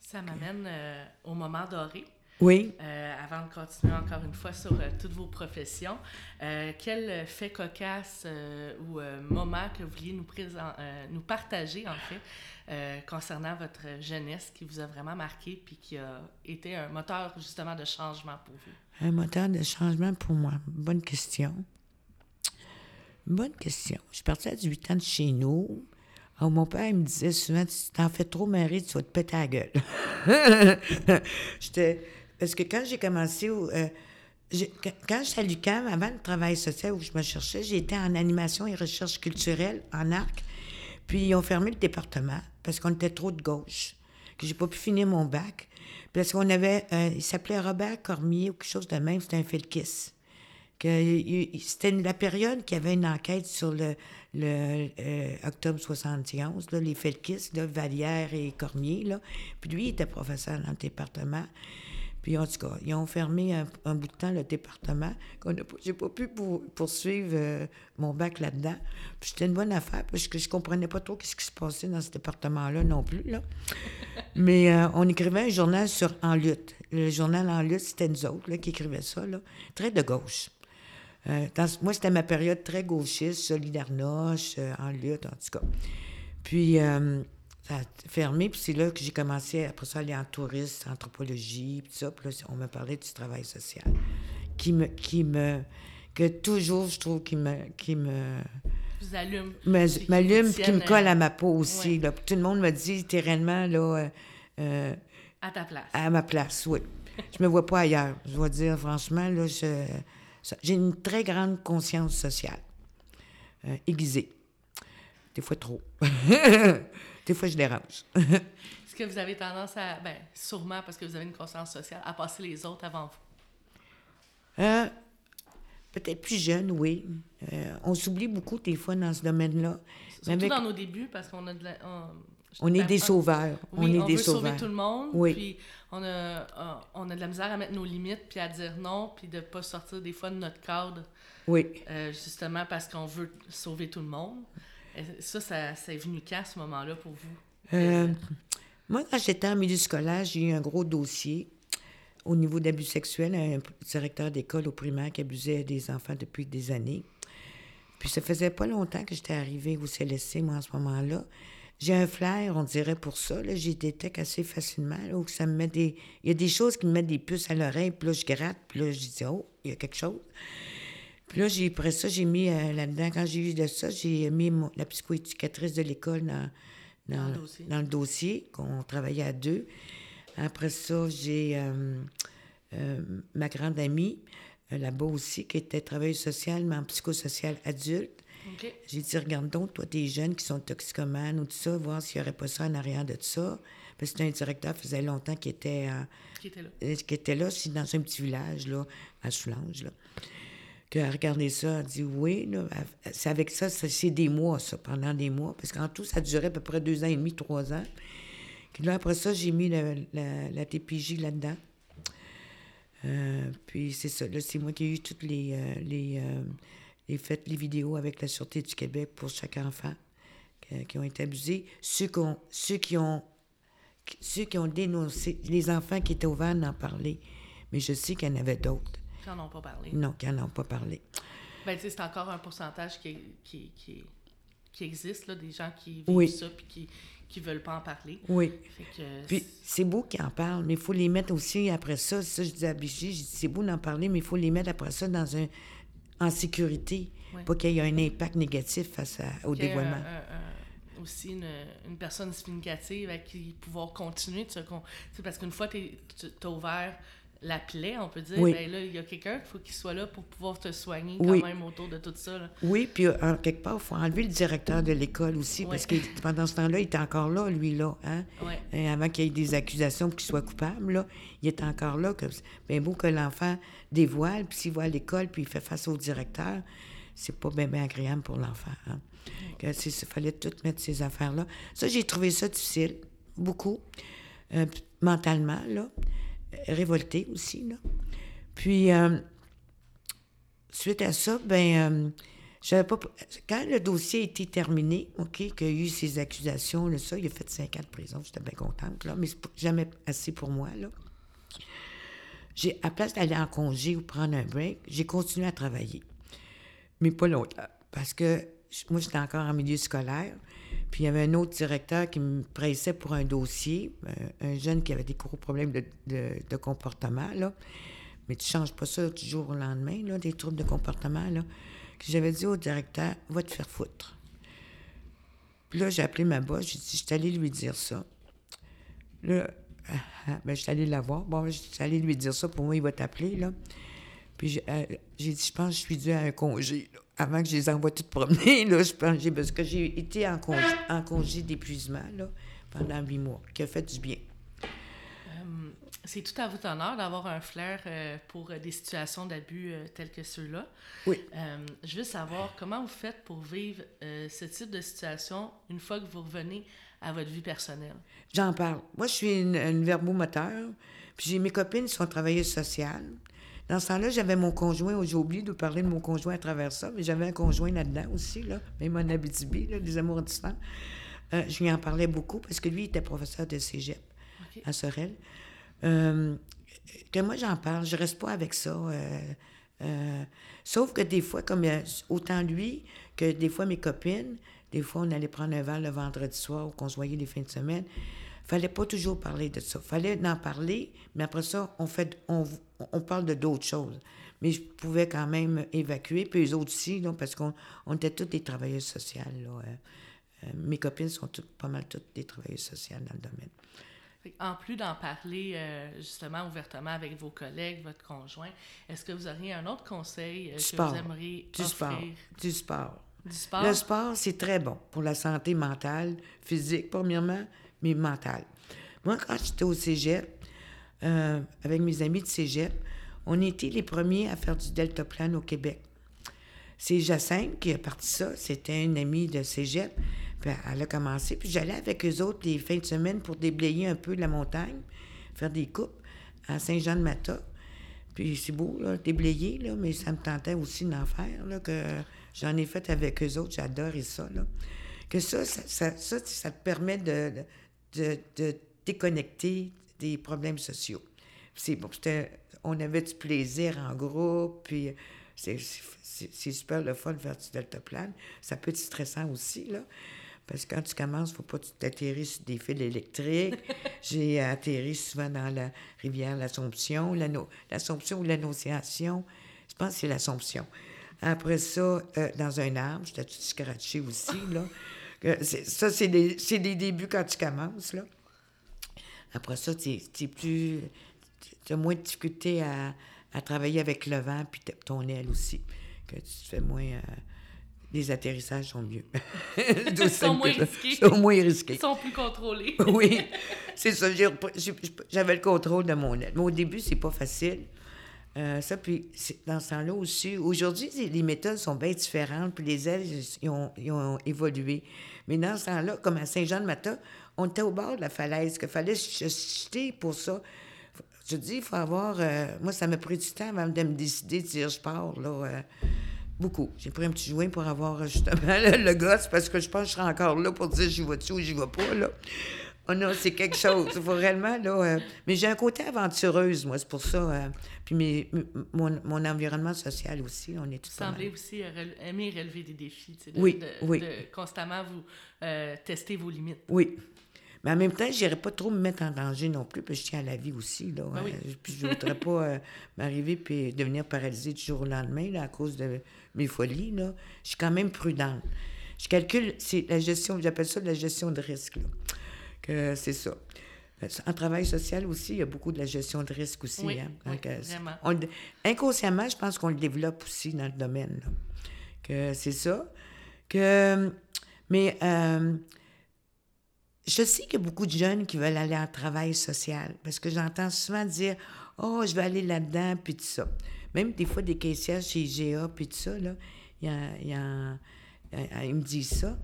Ça m'amène au moment doré. Oui. Euh, avant de continuer encore une fois sur euh, toutes vos professions, euh, quel fait cocasse ou moment que vous vouliez nous, présent- nous partager, en fait, concernant votre jeunesse qui vous a vraiment marqué puis qui a été un moteur, justement, de changement pour vous? Un moteur de changement pour moi. Bonne question. Bonne question. Je suis partie à 18 ans de chez nous. Alors, mon père, il me disait souvent, si t'en fais trop, Marie, tu vas te péter la gueule. J'étais... Parce que quand j'ai commencé... au- euh, j'ai- quand- j'étais à l'UQAM, avant le travail social où je me cherchais, j'étais en animation et recherche culturelle, en arc. Puis ils ont fermé le département parce qu'on était trop de gauche, que j'ai pas pu finir mon bac. Parce qu'on avait... euh, il s'appelait Robert Cormier ou quelque chose de même, c'était un Felkis c'était la période qu'il y avait une enquête sur le, euh, octobre 71, là, les Felkis, Vallière et Cormier. Puis lui, il était professeur dans le département. Puis en tout cas, ils ont fermé un, un bout de temps le département. J'ai pas pu pour- poursuivre euh, mon bac là-dedans. Puis c'était une bonne affaire parce que je comprenais pas trop ce qui se passait dans ce département-là non plus. Là. Mais euh, on écrivait un journal sur En lutte. Le journal En lutte, c'était nous autres là, qui écrivait ça, là. très de gauche. Euh, dans- moi, c'était ma période très gauchiste, solidarnoche, euh, en lutte, en tout cas. Puis, ça a fermé, puis c'est là que j'ai commencé, après ça, à aller en tourisme, anthropologie, puis ça. Puis là, on m'a parlé du travail social, qui me, qui me, que toujours, je trouve, qui me, qui me, Vous allume. me- m'allume, qui me colle à ma peau aussi. ouais. là. Tout le monde me dit, t'es réellement, là, euh, euh, À ta place. à ma place, oui. Je me vois pas ailleurs. Je dois dire, franchement, là, je- j'ai une très grande conscience sociale. Euh, aiguisée. Des fois trop. Des fois, je dérange. Est-ce que vous avez tendance à, ben, sûrement parce que vous avez une conscience sociale, à passer les autres avant vous? Euh, Peut-être plus jeune, oui. Euh, on s'oublie beaucoup des fois dans ce domaine-là. Surtout avec- dans nos débuts, parce qu'on a de la... On, on est des ben, sauveurs. Oui, on est des veut sauver tout le monde, Oui. puis on a, euh, on a de la misère à mettre nos limites, puis à dire non, puis de ne pas sortir des fois de notre cadre, Oui. euh, justement parce qu'on veut sauver tout le monde. Euh, Ça, ça, c'est venu quand, ce moment-là, pour vous? Euh, moi, quand j'étais en milieu scolaire, j'ai eu un gros dossier au niveau d'abus sexuels, un directeur d'école au primaire qui abusait des enfants depuis des années. Puis ça faisait pas longtemps que j'étais arrivée au CLSC, moi, en ce moment-là. j'ai un flair, on dirait, pour ça. J'y détecte assez facilement. Ça me met des... Il y a des choses qui me mettent des puces à l'oreille, puis là, je gratte, puis là, je dis, oh, il y a quelque chose. Puis là, j'ai, après ça, j'ai mis euh, là-dedans, quand j'ai eu de ça, j'ai mis mon- la psychoéducatrice de l'école dans, dans, Dans le dossier. dans le dossier, qu'on travaillait à deux. Après ça, j'ai euh, euh, ma grande amie, euh, là-bas aussi, qui était travailleuse sociale, mais en psychosocial adulte. J'ai dit, regarde donc, toi, des jeunes qui sont toxicomanes ou tout ça, voir s'il n'y aurait pas ça en arrière de ça. Parce que un directeur, faisait longtemps qu'il était, euh, Qui était là. qui était là, dans un petit village, là, à Soulanges, là. Qu'elle a regardé ça, elle a dit, oui, là, c'est avec ça, c'est des mois, ça, pendant des mois. Parce qu'en tout, ça durait à peu près deux ans et demi, trois ans. Puis là, après ça, j'ai mis la, la, la TPJ là-dedans. Euh, puis c'est ça, là, c'est moi qui ai eu toutes les, euh, les, euh, les les vidéos avec la Sûreté du Québec pour chaque enfant qui, ont été abusés. Ceux qui ont, ceux qui ont, ceux qui ont dénoncé, les enfants qui étaient ouverts d'en parler. Mais je sais qu'il y en avait d'autres. Qui n'en ont pas parlé. Non, qui n'en ont pas parlé. Ben, c'est encore un pourcentage qui, qui, qui, qui existe, là, des gens qui vivent Oui. ça puis qui qui veulent pas en parler. Oui. Fait que... Puis c'est beau qu'ils en parlent, mais il faut les mettre aussi après ça. Ça, je dis à dit, c'est beau d'en parler, mais il faut les mettre après ça dans un, en sécurité. Ouais. Pas qu'il y ait un impact négatif face à- au un- dévoilement. un- un- aussi une, une personne significative à qui pouvoir continuer de se... con- parce qu'une fois que tu as ouvert la plaie, on peut dire, Oui. ben là, il y a quelqu'un qu'il faut qu'il soit là pour pouvoir te soigner Oui. quand même autour de tout ça. là. Oui, puis euh, en quelque part, il faut enlever le directeur de l'école aussi, parce que pendant ce temps-là, il était encore là, lui, là. Hein? Et avant qu'il y ait des accusations pour qu'il soit coupable, là, il est encore là. Que, bien beau que l'enfant dévoile, puis s'il à l'école, puis il fait face au directeur, c'est pas bien agréable pour l'enfant. Hein? Il fallait tout mettre ces affaires-là. Ça, j'ai trouvé ça difficile, beaucoup, euh, mentalement, là. Euh, Révolté aussi, là. Puis, euh, suite à ça, ben, euh, pas. Quand le dossier a été terminé, OK, qu'il y a eu ces accusations, ça, il a fait cinq ans de prison, j'étais bien contente, là, mais c'est jamais assez pour moi, là. J'ai, à place d'aller en congé ou prendre un break, j'ai continué à travailler. Mais pas longtemps. Parce que moi, j'étais encore en milieu scolaire. Puis il y avait un autre directeur qui me pressait pour un dossier, euh, un jeune qui avait des gros problèmes de, de- comportement, là. Mais tu changes pas ça du jour au lendemain, là, des troubles de comportement, là. J'avais dit au directeur, va te faire foutre. Puis là, j'ai appelé ma boss, j'ai dit, je suis allée lui dire ça. Là, ah, ah, ben, je suis allée la voir. Bon, je suis allée lui dire ça, pour moi, il va t'appeler, là. Puis j'ai euh, j'ai dit, je pense que je suis due à un congé. Avant que je les envoie toutes promener, là, je pense, parce que j'ai été en congé, en congé d'épuisement, là, pendant huit mois, qui a fait du bien. Euh, c'est tout à votre honneur d'avoir un flair euh, pour euh, des situations d'abus euh, telles que ceux-là. Oui. Je veux savoir comment vous faites pour vivre euh, ce type de situation une fois que vous revenez à votre vie personnelle? J'en parle. Moi, je suis une, une verbomoteur, puis j'ai mes copines qui sont travailleuses sociales. Dans ce temps-là, j'avais mon conjoint, j'ai oublié de parler de mon conjoint à travers ça, mais j'avais un conjoint là-dedans aussi, là, même en Abitibi, là, des amours distants. Euh, je lui en parlais beaucoup parce que lui, il était professeur de cégep à Sorel. Euh, que moi, j'en parle, je reste pas avec ça. euh, euh, sauf que des fois, comme autant lui que des fois mes copines, des fois, on allait prendre un verre le vendredi soir ou qu'on se voyait les fins de semaine. Fallait pas toujours parler de ça. Fallait en parler, mais après ça, on, fait, on, on parle de d'autres choses. Mais je pouvais quand même évacuer, puis eux autres aussi, là, parce qu'on on était toutes des travailleuses sociales. Là, euh, euh, mes copines sont toutes, pas mal toutes des travailleuses sociales dans le domaine. En plus d'en parler euh, justement ouvertement avec vos collègues, votre conjoint, est-ce que vous auriez un autre conseil euh, que Sport. vous aimeriez Du sport. offrir? Du sport. Du sport? Le sport, c'est très bon pour la santé mentale, physique, premièrement, mais mentale. Moi, quand j'étais au cégep, euh, avec mes amis de cégep, on était les premiers à faire du deltaplan au Québec. C'est Jacinthe qui a parti ça. C'était une amie de cégep. Puis elle a commencé. Puis j'allais avec eux autres les fins de semaine pour déblayer un peu la montagne, faire des coupes à Saint-Jean-de-Mata. Puis c'est beau, là, déblayer, là, mais ça me tentait aussi d'en faire, là, que j'en ai fait avec eux autres. J'adore ça, là. Que ça, ça, ça, ça, te permet de, de déconnecter des problèmes sociaux. C'est bon, on avait du plaisir en groupe, puis c'est- c'est super le fun de faire du deltaplane. Ça peut être stressant aussi, là. Parce que quand tu commences, il ne faut pas que tu t'atterris sur des fils électriques. J'ai atterri souvent dans la rivière l'Assomption, l'Assomption ou l'Annonciation. Je pense que c'est l'Assomption. Après ça, euh, dans un arbre, j'étais tout scratché aussi, là. Ça, c'est des, des débuts quand tu commences, là. Après ça, tu es plus. Tu as moins de difficulté à, à travailler avec le vent puis ton aile aussi. Que tu fais moins. euh, les atterrissages sont mieux. Ils sont moins risqués. Ils sont moins risqués. Ils sont plus contrôlés. oui, c'est ça. J'avais le contrôle de mon aile. Mais au début, c'est pas facile. Euh, ça, puis dans ce temps-là aussi, aujourd'hui, les- méthodes sont bien différentes, puis les ailes, ils ont, ils ont évolué. Mais dans ce temps-là, comme à Saint-Jean-de-Mata, on était au bord de la falaise, qu'il fallait se jeter pour ça. Je dis, il faut avoir... euh, moi, ça m'a pris du temps avant de me décider de dire, je pars, là... euh, beaucoup. J'ai pris un petit joint pour avoir justement le, le gosse, parce que je pense que je serai encore là pour dire, j'y vais-tu ou j'y vais pas, là. Oh non, c'est quelque chose. Il faut réellement, là... euh, mais j'ai un côté aventureuse, moi, c'est pour ça. euh, puis mes- mon, mon environnement social aussi, on est Vous pas mal. semblez aussi euh, aimer relever des défis, tu sais, de, Oui, de- oui. de constamment vous euh, tester vos limites. Oui. Mais en même temps, je pas trop me mettre en danger non plus, puis je tiens à la vie aussi. Là, Ben oui. Puis je ne voudrais pas m'arriver puis devenir paralysée du jour au lendemain là, à cause de mes folies. Là. Je suis quand même prudente. Je calcule, c'est la gestion, j'appelle ça de la gestion de risque. Là. Que c'est ça. En travail social aussi, il y a beaucoup de la gestion de risque aussi. Oui, hein. oui, Donc, euh, vraiment. on le- inconsciemment, je pense qu'on le développe aussi dans le domaine. là. Que c'est ça. Que, mais euh, je sais qu'il y a beaucoup de jeunes qui veulent aller en travail social parce que j'entends souvent dire Oh, je vais aller là-dedans, puis tout ça. Même des fois, des caissières chez IGA, puis tout ça, là, ils me disent ça.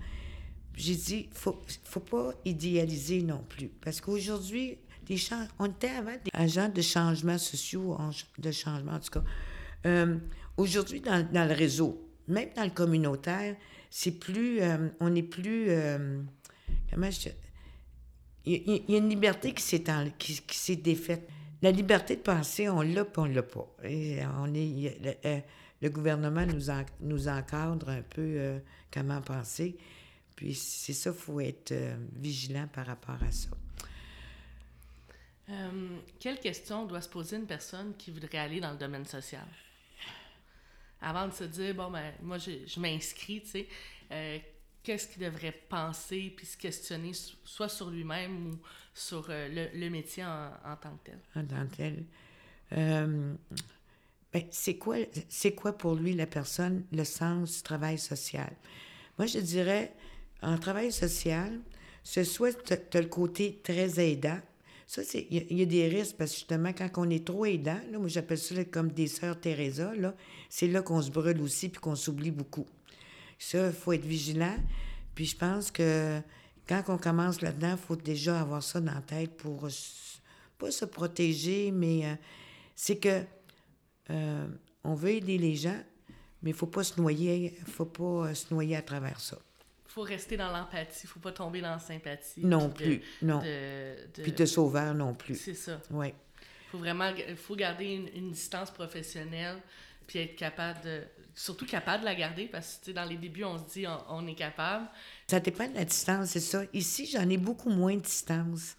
J'ai dit, faut, faut pas idéaliser non plus. Parce qu'aujourd'hui, on était avant des agents de changements sociaux, de changement en tout cas. Euh, aujourd'hui, dans, le réseau, même dans le communautaire, c'est plus, euh, on est plus, euh, comment je il y, a- une liberté qui s'est, qui, défaite. La liberté de penser, on l'a puis on l'a pas. On est, le, gouvernement nous, en- nous encadre un peu comment penser. Puis c'est ça, il faut être euh, vigilant par rapport à ça. Euh, quelle question doit se poser une personne qui voudrait aller dans le domaine social? Avant de se dire, bon, ben, moi, je, je m'inscris, tu sais, euh, qu'est-ce qu'il devrait penser puis se questionner so- soit sur lui-même ou sur le, le métier en, en tant que tel? en tant que tel. Ben, c'est quoi, c'est quoi pour lui, la personne, le sens du travail social? Moi, je dirais, en travail social, ce soit le côté très aidant. Ça, il y a- des risques parce que justement, quand on est trop aidant, là, moi j'appelle ça comme des sœurs Teresa, c'est là qu'on se brûle aussi puis qu'on s'oublie beaucoup. Ça, il faut être vigilant. Puis je pense que quand on commence là-dedans, il faut déjà avoir ça dans la tête pour pas se protéger, mais euh, c'est que euh, on veut aider les gens, mais il faut pas se noyer, faut pas euh, se noyer à travers ça. Faut rester dans l'empathie, faut pas tomber dans la sympathie. Non de- plus, non. de- de- Puis de sauveur non plus. C'est ça. Oui. faut vraiment faut garder une, une distance professionnelle puis être capable de surtout capable de la garder parce que dans les débuts on se dit on, on est capable Ça dépend de la distance, c'est ça. Ici, j'en ai beaucoup moins de distance.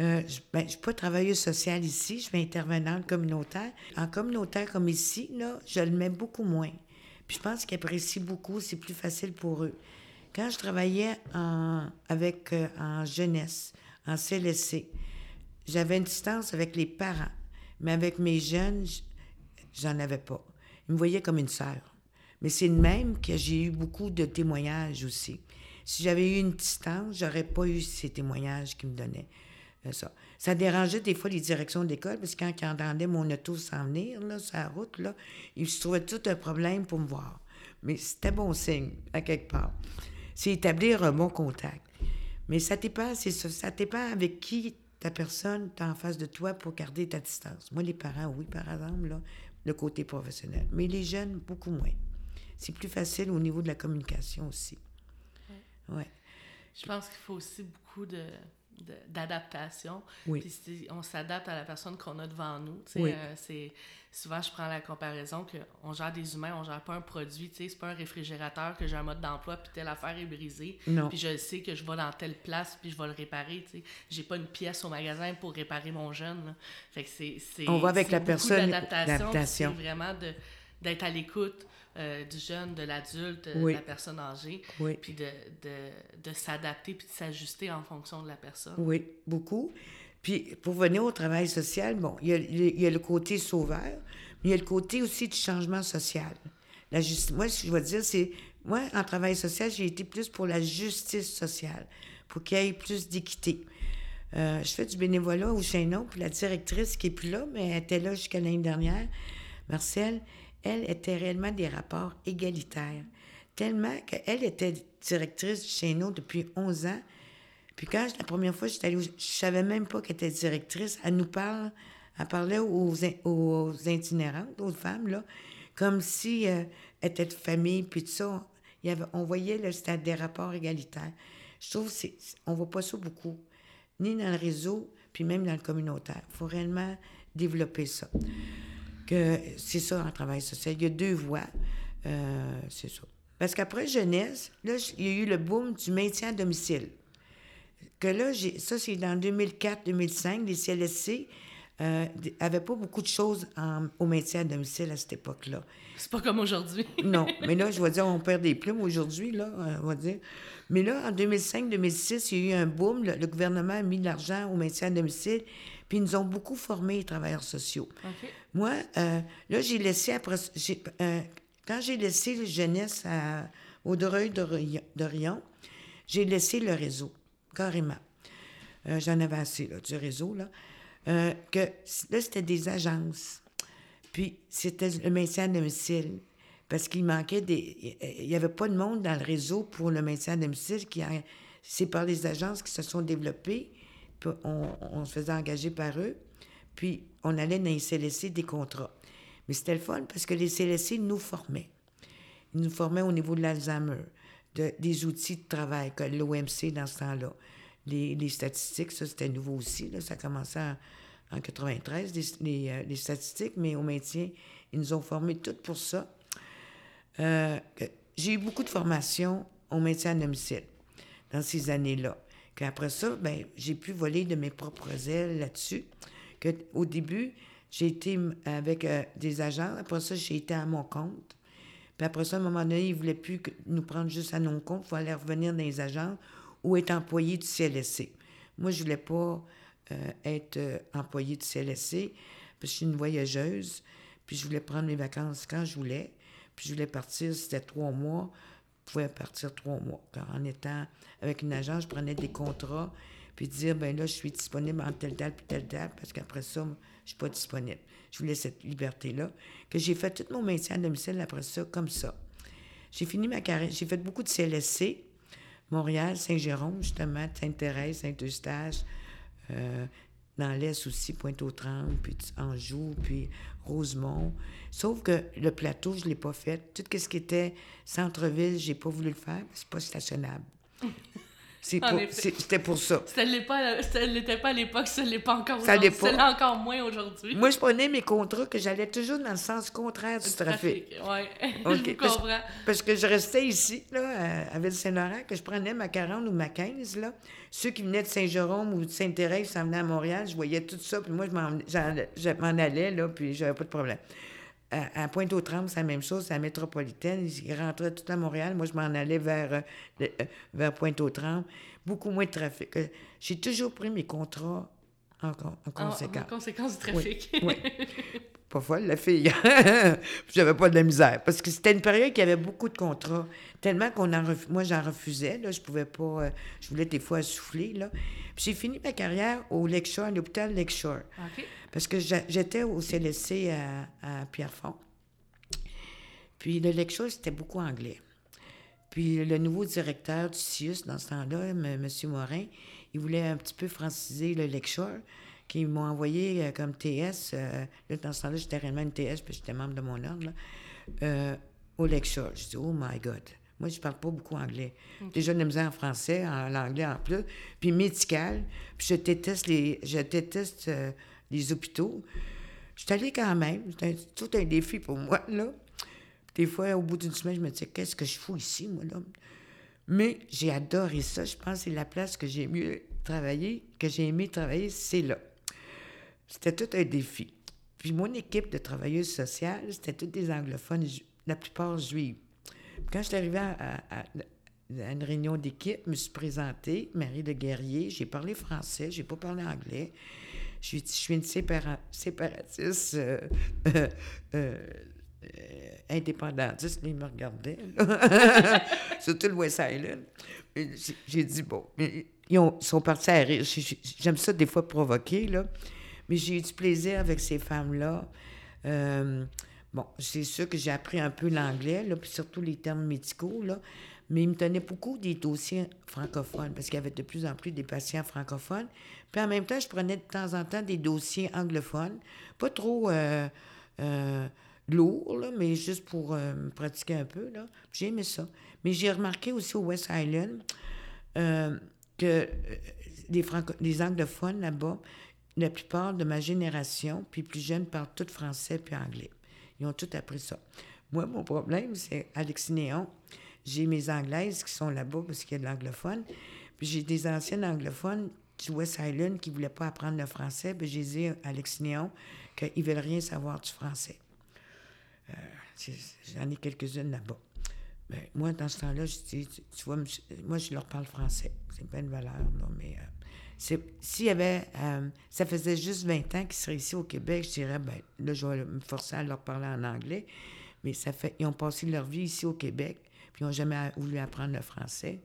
Euh, je ben, je suis pas travailleuse sociale ici, je suis intervenante communautaire. En communautaire comme ici, là, je le mets beaucoup moins. Puis je pense qu'ils apprécient beaucoup, c'est plus facile pour eux. Quand je travaillais en, avec, euh, en jeunesse, en CLSC, j'avais une distance avec les parents, mais avec mes jeunes, j'en avais pas. Ils me voyaient comme une sœur. Mais c'est de même que j'ai eu beaucoup de témoignages aussi. Si j'avais eu une distance, j'aurais pas eu ces témoignages qu'ils me donnaient. Euh, Ça. ça dérangeait des fois les directions d'école, parce que quand ils entendaient mon auto s'en venir, là, sur la route, là, ils se trouvaient tout un problème pour me voir. Mais c'était bon signe, à quelque part. C'est établir un bon contact. Mais ça dépend, c'est ça, ça dépend avec qui ta personne est en face de toi pour garder ta distance. Moi, les parents, oui, par exemple, là, le côté professionnel. Mais les jeunes, beaucoup moins. C'est plus facile au niveau de la communication aussi. Ouais. je pense qu'il faut aussi beaucoup de- d'adaptation. Oui. Puis si on s'adapte à la personne qu'on a devant nous. Oui. euh, c'est souvent je prends la comparaison que on gère des humains, on gère pas un produit. Tu sais, c'est pas un réfrigérateur que j'ai un mode d'emploi puis telle affaire est brisée. Non. Puis je sais que je vais dans telle place puis je vais le réparer. Tu sais, j'ai pas une pièce au magasin pour réparer mon jeune. là. Fait que c'est c'est On va avec la personne, l'adaptation. C'est vraiment de d'être à l'écoute euh, du jeune, de l'adulte, Oui. de la personne âgée, Oui. puis de, de, de s'adapter puis de s'ajuster en fonction de la personne. Oui, beaucoup. Puis pour venir au travail social, bon, il y a, il y a le côté sauveur, mais il y a le côté aussi du changement social. La justice, moi, je vais dire, c'est. Moi, en travail social, j'ai été plus pour la justice sociale, pour qu'il y ait plus d'équité. Euh, je fais du bénévolat au Chaînon, puis la directrice qui est plus là, mais elle était là jusqu'à l'année dernière, Marcel, elle était réellement des rapports égalitaires. Tellement qu'elle était directrice du Chaînon depuis 11 ans. Puis quand la première fois j'étais allée, savais même pas qu'elle était directrice. Elle nous parle, elle parlait aux, aux itinérantes, aux femmes, comme si euh, elle était de famille, puis tout ça. On voyait, là, c'était des rapports égalitaires. Je trouve que c'est, on voit pas ça beaucoup, ni dans le réseau, puis même dans le communautaire. Il faut réellement développer ça. Que c'est ça en travail social. Il y a deux voies. Euh, c'est ça. Parce qu'après jeunesse, là, il y a eu le boom du maintien à domicile que là, ça, c'est dans 2004-2005, les CLSC n'avaient pas beaucoup de choses en- au maintien à domicile à cette époque-là. C'est pas comme aujourd'hui. Non, mais là, je vais dire, on perd des plumes aujourd'hui, là, euh, on va dire. Mais là, en 2005-2006, il y a eu un boom. Le, le gouvernement a mis de l'argent au maintien à domicile, puis ils nous ont beaucoup formés, les travailleurs sociaux. Moi, euh, là, j'ai laissé après. euh, quand j'ai laissé la jeunesse à, au Dreuil d'Orion, j'ai laissé le réseau, carrément. Euh, J'en avais assez, là, du réseau, là. Que, là, c'était des agences. Puis, c'était le maintien à domicile. Parce qu'il manquait des. Il n'y avait pas de monde dans le réseau pour le maintien à domicile. Qui C'est par les agences qui se sont développées. On, on se faisait engager par eux. Puis, on allait dans les CLSC des contrats. Mais c'était le fun parce que les CLSC nous formaient. Ils nous formaient au niveau de l'Alzheimer, de- des outils de travail, comme l'OMC dans ce temps-là. Les, statistiques, ça, c'était nouveau aussi. Là, ça commençait en, en 93, les, les, euh, les statistiques, mais au maintien, ils nous ont formés tout pour ça. Euh, que- j'ai eu beaucoup de formations au maintien à domicile dans ces années-là. Qu'après ça, ben, j'ai pu voler de mes propres ailes là-dessus. Que, au début, j'ai été avec euh, des agents. Après ça, j'ai été à mon compte. Puis après ça, à un moment donné, ils ne voulaient plus nous prendre juste à nos comptes. Il fallait revenir dans les agents ou être employé du CLSC. Moi, je ne voulais pas euh, être euh, employé du CLSC parce que je suis une voyageuse. Puis je voulais prendre mes vacances quand je voulais. Puis je voulais partir, c'était trois mois. Je pouvais partir trois mois. Quand en étant avec une agence, je prenais des contrats, puis dire, ben là, je suis disponible en telle date puis telle date, parce qu'après ça, je suis pas disponible. Je voulais cette liberté-là. Que j'ai fait tout mon maintien à domicile après ça, comme ça. J'ai fini ma carrière. J'ai fait beaucoup de CLSC. Montréal, Saint-Jérôme, justement, Sainte-Thérèse, Saint-Eustache, euh, dans l'Est aussi, Pointe-aux-Trembles, puis Anjou, puis Rosemont. Sauf que le plateau, je ne l'ai pas fait. Tout ce qui était centre-ville, j'ai pas voulu le faire. C'est pas stationnable. Pour- C'était pour ça. Ça ne l'était pas à l'époque, ça ne l'est pas encore aujourd'hui. Ça l'est encore moins aujourd'hui. Moi, je prenais mes contrats que j'allais toujours dans le sens contraire du trafic. Ouais, OK. je Parce- comprends. Parce que je restais ici, là, à- Ville-Saint-Laurent, que je prenais ma 40 ou ma 15, là. Ceux qui venaient de Saint-Jérôme ou de Sainte-Thérèse s'en venaient à Montréal, je voyais tout ça, puis moi, je m'en, j'en- je m'en allais, là, puis j'avais pas de problème. À, à Pointe-aux-Trembles, c'est la même chose, c'est la métropolitaine. Ils rentraient tout à Montréal. Moi, je m'en allais vers, euh, euh, vers Pointe-aux-Trembles. Beaucoup moins de trafic. Euh, J'ai toujours pris mes contrats en, con- en En, conséquence. en conséquence du trafic. Oui. Pas folle, la fille. J'avais pas de la misère. Parce que c'était une période qui avait beaucoup de contrats. Tellement qu'on en ref- moi, j'en refusais. Là. Je pouvais pas... euh, je voulais des fois souffler. Là. Puis j'ai fini ma carrière au Lakeshore, à l'hôpital Lakeshore. OK. Parce que j'étais au CLSC à, à Pierrefonds. Puis le Lakeshore, c'était beaucoup anglais. Puis le nouveau directeur du CIUS, dans ce temps-là, M. Morin, il voulait un petit peu franciser le Lakeshore, qui m'ont envoyé euh, comme TS. euh, là, dans ce temps-là, j'étais réellement une TS, puis j'étais membre de mon ordre, là, euh, au Lakeshore. Je dis, oh my God. Moi, je parle pas beaucoup anglais. Déjà, de la misère en français, en anglais en plus. Puis médical. Puis je déteste les, je déteste les hôpitaux. Je suis allée quand même. Un- tout un défi pour moi, là. Des fois, au bout d'une semaine, je me disais, qu'est-ce que je fous ici, moi, là? Mais j'ai adoré ça. Je pense que c'est la place que j'ai mieux travaillé, que j'ai aimé travailler, c'est là. C'était tout un défi. Puis mon équipe de travailleuses sociales, c'était toutes des anglophones, la plupart juives. Quand je suis arrivée à une réunion d'équipe, je me suis présentée, Marie de Guerrier, j'ai parlé français, j'ai pas parlé anglais. Je je suis une sépara- séparatiste euh, euh, euh, indépendantiste, là, il me regardait, surtout le West Island. J'ai- dit, bon, ils, ont- ils sont partis à rire. J'ai- j'ai- J'aime ça des fois provoquer, là. Mais j'ai eu du plaisir avec ces femmes-là. Bon, c'est sûr que j'ai appris un peu l'anglais, là, puis surtout les termes médicaux, là. Mais ils me tenaient beaucoup des dossiers francophones, parce qu'il y avait de plus en plus des patients francophones. Puis en même temps, je prenais de temps en temps des dossiers anglophones. Pas trop euh, euh, lourds, mais juste pour euh, me pratiquer un peu. J'ai aimé ça. Mais j'ai remarqué aussi au West Island que les, anglophones là-bas, la plupart de ma génération, puis plus jeunes, parlent tout français puis anglais. Ils ont tout appris ça. Moi, mon problème, c'est Alexis Néon. J'ai mes anglaises qui sont là-bas parce qu'il y a de l'anglophone. Puis j'ai des anciennes anglophones du West Island qui ne voulaient pas apprendre le français. Puis j'ai dit à Alexis Néon qu'ils ne veulent rien savoir du français. Euh, J'en ai quelques-unes là-bas. Ben, moi, dans ce temps-là, je dis, tu, vois, moi, je leur parle français. C'est pas une valeur, là, mais... euh, S'il y avait... euh, ça faisait juste 20 ans qu'ils seraient ici au Québec, je dirais, ben là, je vais me forcer à leur parler en anglais. Mais ça fait... Ils ont passé leur vie ici au Québec, puis ils n'ont jamais voulu apprendre le français.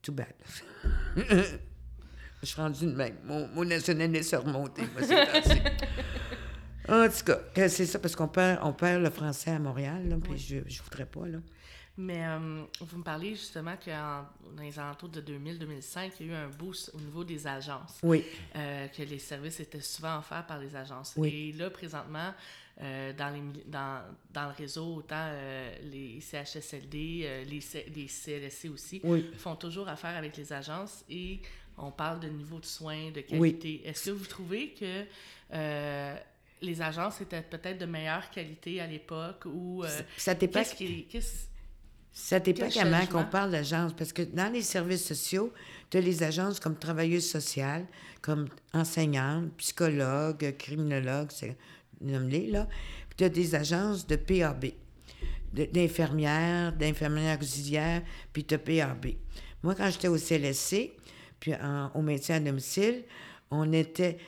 Too bad. je suis rendue de même. Mon, mon nationalisme est remonté. En tout cas, c'est ça, parce qu'on perd, on perd le français à Montréal, là, puis je ne voudrais pas, là. Mais euh, vous me parlez justement que dans les alentours de 2000-2005, il y a eu un boost au niveau des agences. Oui. euh, que les services étaient souvent offerts par les agences. Oui. Et là, présentement, euh, dans, les, mi- dans, dans le réseau, autant euh, les CHSLD, euh, les, C- les CLSC aussi, Oui. font toujours affaire avec les agences et on parle de niveau de soins, de qualité. Est-ce que vous trouvez que euh, les agences étaient peut-être de meilleure qualité à l'époque ou euh, Ça dépend, qu'est-ce qui qu'est-ce- ça dépend comment qu'on parle d'agence, parce que dans les services sociaux, tu as les agences comme travailleuses sociales, comme enseignantes, psychologues, criminologues, c'est nomme-les, là. Puis tu as des agences de PAB, d'infirmières, d'infirmières auxiliaires, puis tu as PAB. Moi, quand j'étais au CLSC, puis au maintien à domicile, on était...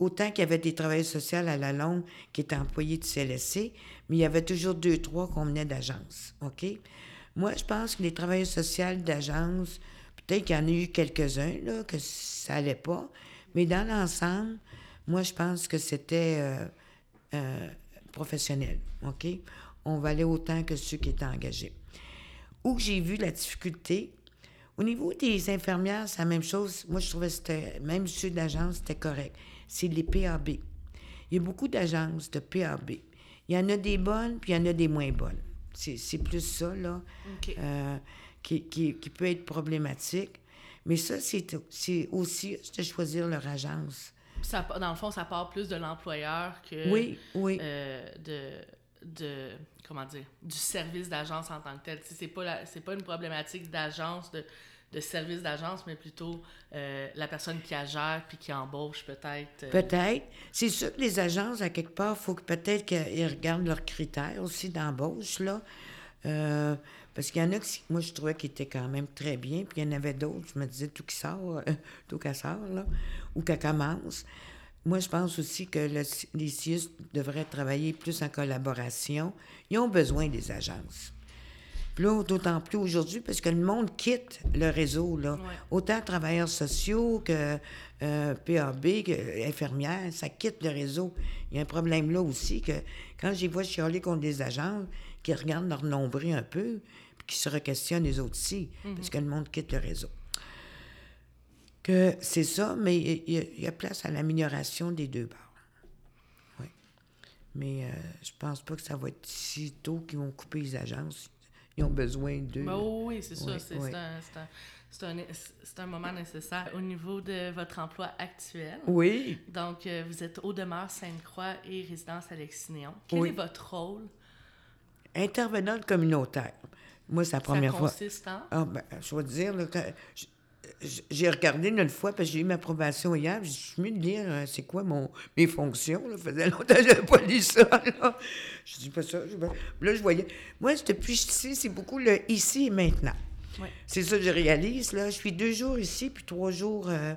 Autant qu'il y avait des travailleurs sociaux à la longue qui étaient employés du CLSC, mais il y avait toujours deux, trois qu'on venait d'agence, OK? Moi, je pense que les travailleurs sociaux d'agence, peut-être qu'il y en a eu quelques-uns, là, que ça allait pas, mais dans l'ensemble, moi, je pense que c'était euh, euh, professionnel, OK? On valait autant que ceux qui étaient engagés. Où j'ai vu la difficulté, au niveau des infirmières, c'est la même chose. Moi, je trouvais que c'était, même ceux d'agence, c'était correct. C'est les PAB. Il y a beaucoup d'agences de PAB. Il y en a des bonnes, puis il y en a des moins bonnes. C'est, c'est plus ça, là, euh, qui, qui, qui peut être problématique. Mais ça, c'est, c'est aussi de choisir leur agence. Ça, dans le fond, ça part plus de l'employeur que Oui, oui. euh, de, de comment dire du service d'agence en tant que tel. C'est pas la- pas une problématique d'agence de, de service d'agence, mais plutôt euh, la personne qui la gère puis qui embauche peut-être. euh, Peut-être. C'est sûr que les agences, à quelque part, il faut que peut-être qu'ils regardent leurs critères aussi d'embauche, là. Euh, parce qu'il y en a qui, moi, je trouvais qu'ils étaient quand même très bien, puis il y en avait d'autres, je me disais, tout qui sort, euh, tout qu'elle sort, là, ou qu'elle commence. Moi, je pense aussi que le- les CIUS devraient travailler plus en collaboration. Ils ont besoin des agences. Puis là, d'autant plus aujourd'hui, parce que le monde quitte le réseau, là. Ouais. Autant travailleurs sociaux que euh, PAB, que infirmières, ça quitte le réseau. Il y a un problème là aussi, que quand j'y vois chialer contre des agences qui regardent leur nombril un peu, puis qui se requestionnent les autres aussi, parce que le monde quitte le réseau. Que c'est ça, mais il y, a- il y a place à l'amélioration des deux bords. Oui. Mais euh, je pense pas que ça va être si tôt qu'ils vont couper les agences. ils ont besoin d'eux. Ben oui, c'est ça. C'est oui. un, c'est un- un, moment nécessaire au niveau de votre emploi actuel. Oui. Donc, euh, vous êtes au demeure Sainte-Croix et résidence Alexis-Néon. Quel Oui. est votre rôle? Intervenante communautaire. Moi, c'est la première Ça fois. consiste en... Ah, ben, je vais te dire, là, quand- j'ai regardé une fois parce que j'ai eu ma approbation hier. Je suis de lire euh, c'est quoi mon, mes fonctions. Là? Ça faisait longtemps que je n'avais pas lu ça. Là. Je dis pas ça. je- Là, je voyais. Moi, depuis ici, c'est beaucoup le ici et maintenant. Ouais. C'est ça que je réalise. Là. Je suis deux jours ici, puis trois jours euh,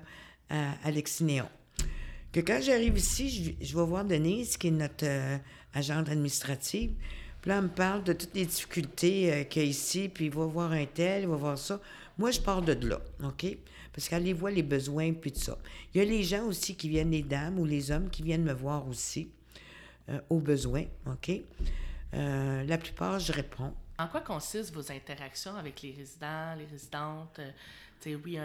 à Alexis-Néon. Que quand j'arrive ici, je, je vais voir Denise, qui est notre euh, agente administrative. Là, elle me parle de toutes les difficultés euh, qu'il y a ici, puis il va voir un tel, il va voir ça. Moi, je pars de là, OK? Parce qu'elle les voit les besoins, puis tout ça. Il y a les gens aussi qui viennent, les dames ou les hommes qui viennent me voir aussi euh, aux besoins, OK? Euh, la plupart, je réponds. En quoi consistent vos interactions avec les résidents, les résidentes? Tu sais, oui,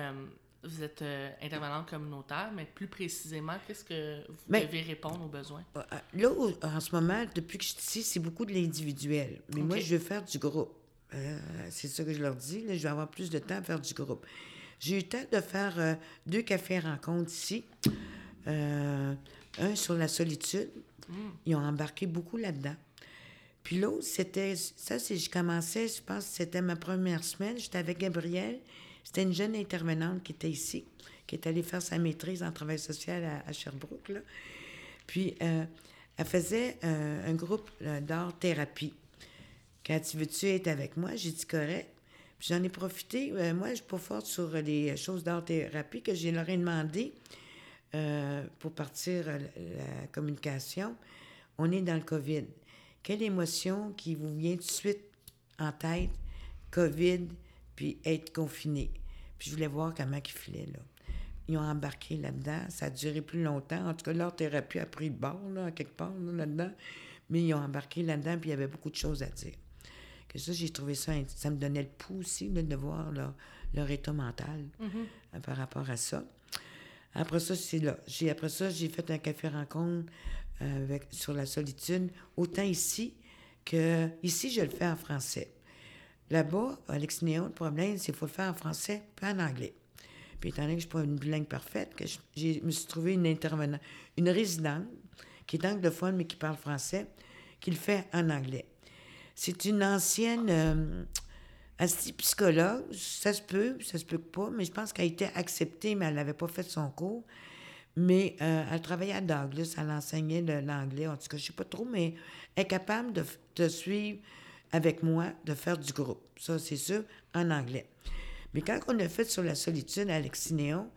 vous êtes euh, intervenante communautaire, mais plus précisément, qu'est-ce que vous Mais- devez répondre aux besoins? Euh, Là, au- en ce moment, depuis que je suis ici, c'est beaucoup de l'individuel. Mais moi, je veux faire du groupe. Euh, c'est ça que je leur dis. là, je vais avoir plus de temps à faire du groupe. J'ai eu le temps de faire euh, deux cafés rencontres ici. Euh, un sur la solitude. Ils ont embarqué beaucoup là-dedans. Puis l'autre, c'était... Ça, c'est... Je commençais, je pense que c'était ma première semaine. J'étais avec Gabrielle. C'était une jeune intervenante qui était ici, qui est allée faire sa maîtrise en travail social à, Sherbrooke, là. Puis, euh, elle faisait euh, un groupe euh, d'art-thérapie. Quand tu veux-tu être avec moi? J'ai dit correct. Puis j'en ai profité. Euh, moi, je suis pas forte sur les choses d'art-thérapie que je leur ai demandé pour partir la communication. On est dans le COVID. Quelle émotion qui vous vient tout de suite en tête? COVID, puis être confiné. Puis je voulais voir comment ils filaient, là. Ils ont embarqué là-dedans. Ça a duré plus longtemps. En tout cas, leur thérapie a pris le bord, là, quelque part, là, là-dedans. Mais ils ont embarqué là-dedans, puis il y avait beaucoup de choses à dire. Que ça, j'ai trouvé ça... Ça me donnait le pouls aussi, là, de voir leur, leur état mental euh, par rapport à ça. Après ça, c'est là. J'ai, après ça, j'ai fait un café rencontre euh, sur la solitude, autant ici que... Ici, je le fais en français. Là-bas, à Néon, le problème, c'est qu'il faut le faire en français puis en anglais. Puis étant donné que je ne suis pas une bilingue parfaite, que je me suis trouvé une intervenante, une résidente qui est anglophone mais qui parle français, qui le fait en anglais. C'est une ancienne euh, psychologue, ça se peut, ça se peut pas, mais je pense qu'elle a été acceptée, mais elle n'avait pas fait son cours. Mais euh, elle travaillait à Douglas, elle enseignait l'anglais, en tout cas, je sais pas trop, mais elle est capable de, de suivre avec moi, de faire du groupe. Ça, c'est sûr, en anglais. Mais quand on a fait sur la solitude à Alexis-Néon,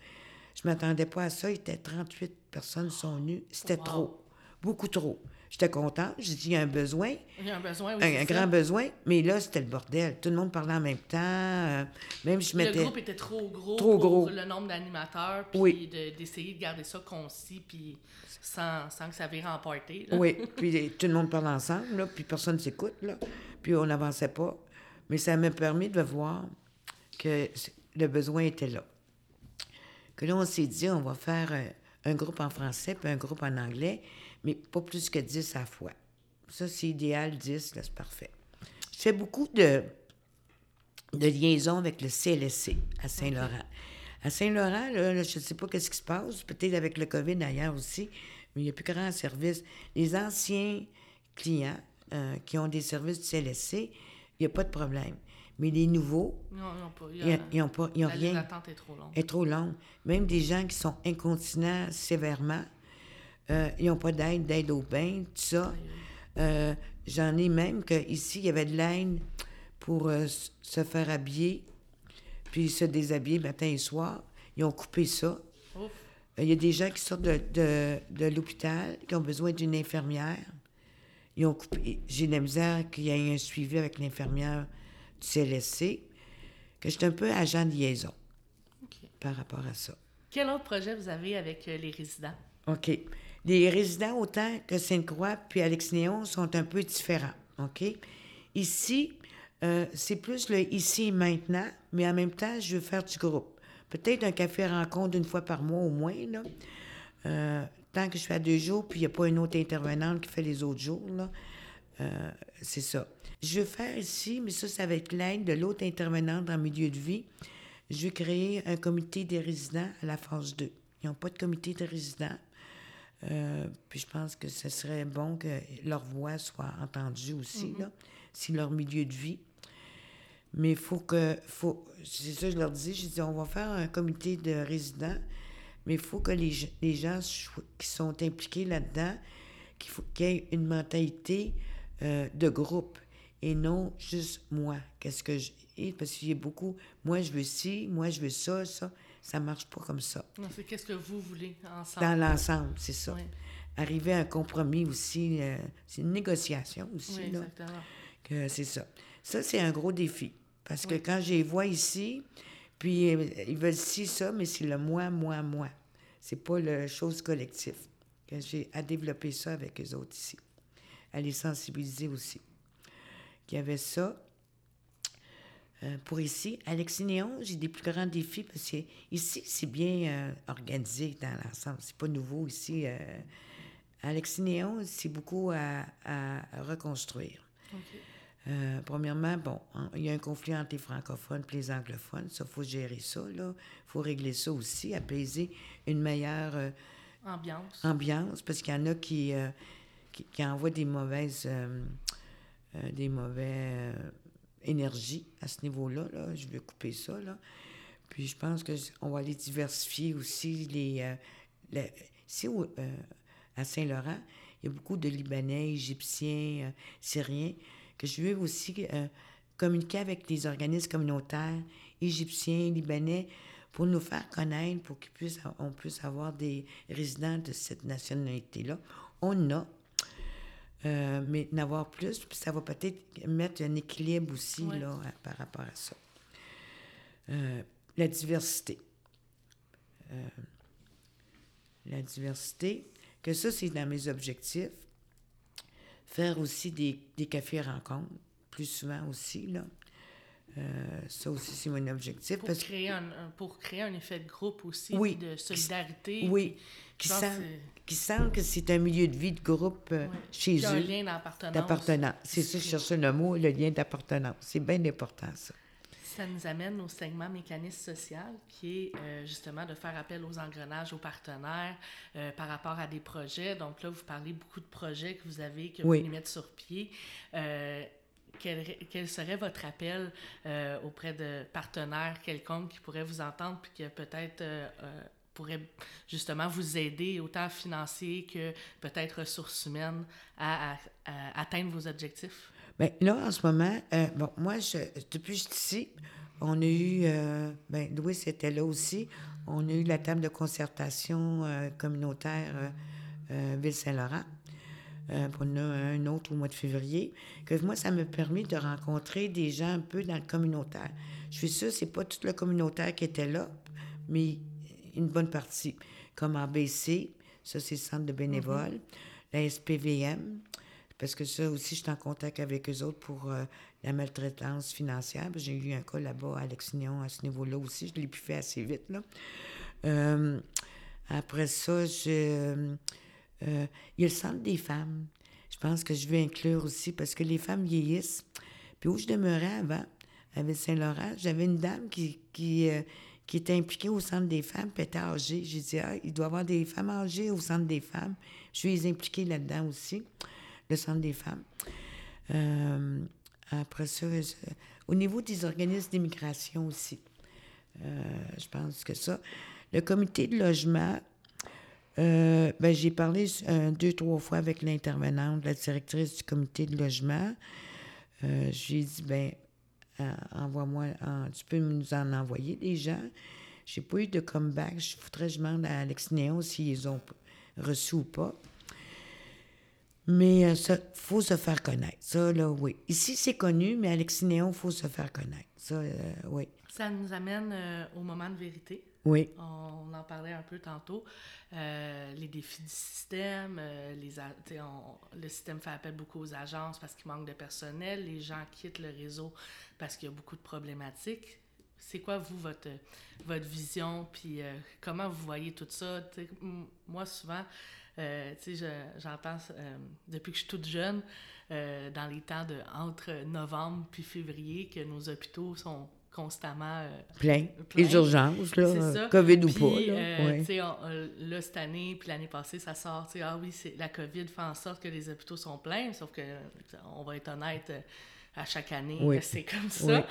je m'attendais pas à ça. Il était 38 personnes sont venues. C'était Wow. trop. Beaucoup trop. J'étais contente. J'ai dit, il y a un besoin, Il y a un besoin, oui, un, un grand besoin. Mais là, c'était le bordel. Tout le monde parlait en même temps. euh, même je Le mettais... groupe était trop gros Trop pour gros. le nombre d'animateurs, puis Oui. de- d'essayer de, garder ça concis, puis sans, sans que ça vire en party. là. Oui, puis euh, tout le monde parle ensemble, là, puis personne ne s'écoute, là. Puis on n'avançait pas. Mais ça m'a permis de voir que le besoin était là. Que là, on s'est dit, on va faire euh, un groupe en français puis un groupe en anglais, mais pas plus que 10 à la fois. Ça, c'est idéal, 10, là, c'est parfait. Je fais beaucoup de, de liaisons avec le CLSC à Saint-Laurent. À Saint-Laurent, là, je ne sais pas qu'est-ce qui se passe, peut-être avec le COVID d'ailleurs aussi, mais il n'y a plus grand service. Les anciens clients euh, qui ont des services du CLSC, il n'y a pas de problème. Mais les nouveaux, Non, non, pas. Il y ils a- ils n'ont pas, ils ont la rien est trop longue. est trop longue. Même des gens qui sont incontinents sévèrement, euh, ils n'ont pas d'aide, d'aide au bain, tout ça. Euh, J'en ai même que ici il y avait de l'aide pour euh, se faire habiller, puis se déshabiller matin et soir. Ils ont coupé ça. Il y a des gens qui sortent de, de, de l'hôpital, qui ont besoin d'une infirmière. Ils ont coupé. J'ai de la misère qu'il y ait un suivi avec l'infirmière du CLSC, que je suis un peu agent de liaison par rapport à ça. Quel autre projet vous avez avec les résidents? OK. Les résidents, autant que Sainte-Croix puis Alex-Néon, sont un peu différents. Ici, euh, c'est plus le ici et maintenant, mais en même temps, je veux faire du groupe. Peut-être un café rencontre une fois par mois au moins, là. Euh, tant que je fais à deux jours, puis il n'y a pas une autre intervenante qui fait les autres jours, là. Euh, c'est ça. Je veux faire ici, mais ça, ça va être l'aide de l'autre intervenante dans le milieu de vie. Je veux créer un comité des résidents à la phase 2. Ils n'ont pas de comité de résidents. Euh, puis je pense que ce serait bon que leur voix soit entendue aussi, là, si leur milieu de vie. Mais il faut que. Faut, c'est ça, je leur dis. Je dis, on va faire un comité de résidents, mais il faut que les, les gens qui sont impliqués là-dedans, qu'il faut qu'il y ait une mentalité euh, de groupe et non juste moi. Qu'est-ce que je. Parce qu'il y a beaucoup. Moi, je veux ci, moi, je veux ça, ça. Ça marche pas comme ça. Non, c'est qu'est-ce que vous voulez ensemble. Dans l'ensemble, c'est ça. Oui, Arriver à un compromis aussi, euh, c'est une négociation aussi, oui, là, exactement. que c'est ça. Ça, c'est un gros défi. Parce que quand je les vois ici, puis euh, ils veulent ci, ça, mais c'est le moi, moi, moi. C'est pas la chose collective. Que j'ai à développer ça avec eux autres ici. À les sensibiliser aussi. Qu'il y avait ça. Euh, pour ici, à Lexinéon, j'ai des plus grands défis parce que ici, c'est bien euh, organisé dans l'ensemble. C'est pas nouveau ici. euh. à Lexinéon, c'est beaucoup à, à reconstruire. Euh, premièrement, bon, il y a un conflit entre les francophones et les anglophones. Ça, il faut gérer ça. Il faut régler ça aussi, apaiser une meilleure Ambiance. ambiance, parce qu'il y en a qui, qui, qui envoient des mauvaises... des mauvais énergies à ce niveau-là, là. Je vais couper ça, là. Puis je pense qu'on va aller diversifier aussi les... euh, les- au- euh, à Saint-Laurent, il y a beaucoup de Libanais, Égyptiens, euh, Syriens, que je veux aussi euh, communiquer avec les organismes communautaires, Égyptiens, Libanais, pour nous faire connaître, pour qu'on puisse, puisse avoir des résidents de cette nationalité-là. On a, euh, mais n'avoir plus, puis ça va peut-être mettre un équilibre aussi Ouais. là, à- par rapport à ça. Euh, la diversité. Euh, la diversité, que ça, c'est dans mes objectifs. Faire aussi des, des cafés rencontres, plus souvent aussi, là. Euh, ça aussi, c'est mon objectif. Pour parce créer, un, pour créer un effet de groupe aussi, Oui. de solidarité. Oui, qui que qui sentent que c'est un milieu de vie de groupe euh, Ouais. chez a un eux. lien d'appartenance. D'appartenance. C'est ça, je cherchais le mot, le lien d'appartenance. C'est bien important, ça. Ça nous amène au segment mécanisme social, qui est euh, justement de faire appel aux engrenages, aux partenaires euh, par rapport à des projets. Donc là, vous parlez beaucoup de projets que vous avez, que Oui. vous voulez mettre sur pied. Quel, serait votre appel euh, auprès de partenaires quelconques qui pourraient vous entendre puis qui peut-être euh, euh, pourraient justement vous aider, autant financier que peut-être ressources humaines, à, atteindre vos objectifs? Bien, là, en ce moment, euh, bon, moi, je, depuis que je suis ici, on a eu, ben, Louis était là aussi, on a eu la table de concertation communautaire Ville-Saint-Laurent. Euh, a un autre au mois de février. Que moi, ça me permet de rencontrer des gens un peu dans le communautaire. Je suis sûre, c'est pas tout le communautaire qui était là, mais une bonne partie. Comme ABC, ça, c'est le centre de bénévoles, la SPVM, parce que ça aussi, je suis en contact avec eux autres pour euh, la maltraitance financière. J'ai eu un cas là-bas à Lexignon à ce niveau-là aussi. Je l'ai pu faire assez vite. Là. Euh, après ça, je, euh, il y a le centre des femmes. Je pense que je vais inclure aussi parce que les femmes vieillissent. Puis où je demeurais avant, avec Saint-Laurent, j'avais une dame qui, qui, euh, qui était impliquée au centre des femmes, puis était âgée. J'ai dit, ah, il doit y avoir des femmes âgées au centre des femmes. Je suis impliquée là-dedans aussi, le centre des femmes. Euh, après ça, au niveau des organismes d'immigration aussi, je pense que ça. Le comité de logement, euh, ben, j'ai parlé euh, deux, trois fois avec l'intervenante, la directrice du comité de logement. Euh, j'ai dit, ben, euh, envoie-moi, en- tu peux nous en envoyer des gens. J'ai pas eu de comeback. Je voudrais je demande à Alex Néon s'ils ont reçu ou pas. Mais il faut se faire connaître. Ça, là, oui. Ici, c'est connu, mais à Néon, il faut se faire connaître. Ça, oui. Ça nous amène au moment de vérité. Oui. On en parlait un peu tantôt. Euh, les défis du système, euh, les, le système fait appel beaucoup aux agences parce qu'il manque de personnel. Les gens quittent le réseau parce qu'il y a beaucoup de problématiques. C'est quoi, vous, votre, votre vision, puis euh, comment vous voyez tout ça? Moi, souvent, Euh, sais, je- j'entends euh, depuis que je suis toute jeune, dans les temps de entre novembre puis février, que nos hôpitaux sont constamment euh, Plein. Plein. Les urgences, là, ça. COVID ou Puis, pas. Là. euh, ouais. on- là, cette année, puis l'année passée, ça sort, ah oui, c'est, la COVID fait en sorte que les hôpitaux sont pleins, sauf que, on va être honnête, euh, à chaque année, Oui. c'est comme ça. Oui.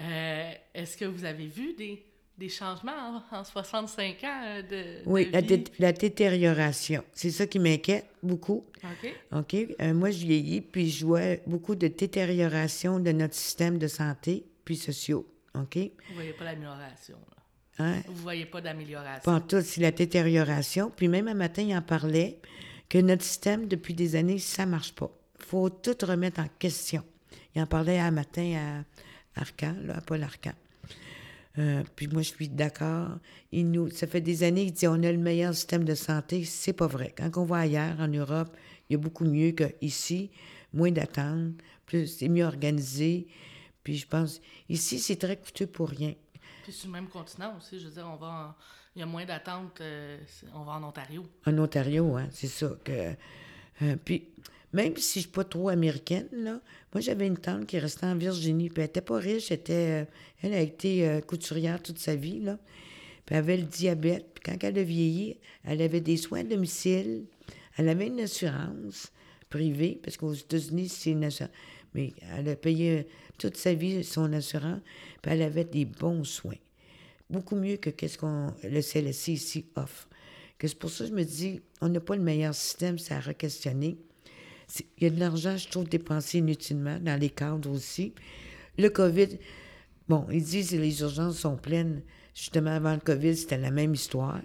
Euh, est-ce que vous avez vu des, des changements en, en 65 ans euh, de, Oui, de la, vie? la détérioration. C'est ça qui m'inquiète beaucoup. OK. OK? Euh, moi, je vieillis, puis je vois beaucoup de détérioration de notre système de santé puis sociaux. OK? Vous voyez pas l'amélioration. Hein? Vous voyez pas d'amélioration. Pas en tout, c'est la détérioration. Puis même un matin, il en parlait que notre système, depuis des années, ça marche pas. faut tout remettre en question. Il en parlait un matin à Arcan, là, à Paul Arcan. Euh, puis moi, je suis d'accord. Il nous, ça fait des années qu'il dit on a le meilleur système de santé. C'est pas vrai. Quand on va ailleurs, en Europe, il y a beaucoup mieux qu'ici. Moins d'attente, plus c'est mieux organisé. Puis je pense, ici, c'est très coûteux pour rien. Puis sur le même continent aussi, je veux dire, on va en- il y a moins d'attente, euh, on va en Ontario. En Ontario, hein, c'est ça. Que, euh, puis, même si je suis pas trop américaine, là, moi, j'avais une tante qui restait en Virginie, puis elle était pas riche, elle, était, euh, elle a été couturière toute sa vie, là. Puis elle avait le diabète, puis quand elle a vieilli, elle avait des soins à domicile, elle avait une assurance privée, parce qu'aux États-Unis, c'est une assurance. Mais elle a payé toute sa vie son assurance, puis elle avait des bons soins beaucoup mieux que qu'est-ce qu'on le CLSC ici offre. C'est pour ça que je me dis, on n'a pas le meilleur système, c'est à re-questionner. Il y a de l'argent, je trouve, dépensé inutilement dans les cadres aussi. Le COVID, bon, ils disent que les urgences sont pleines. Justement, avant le COVID, c'était la même histoire.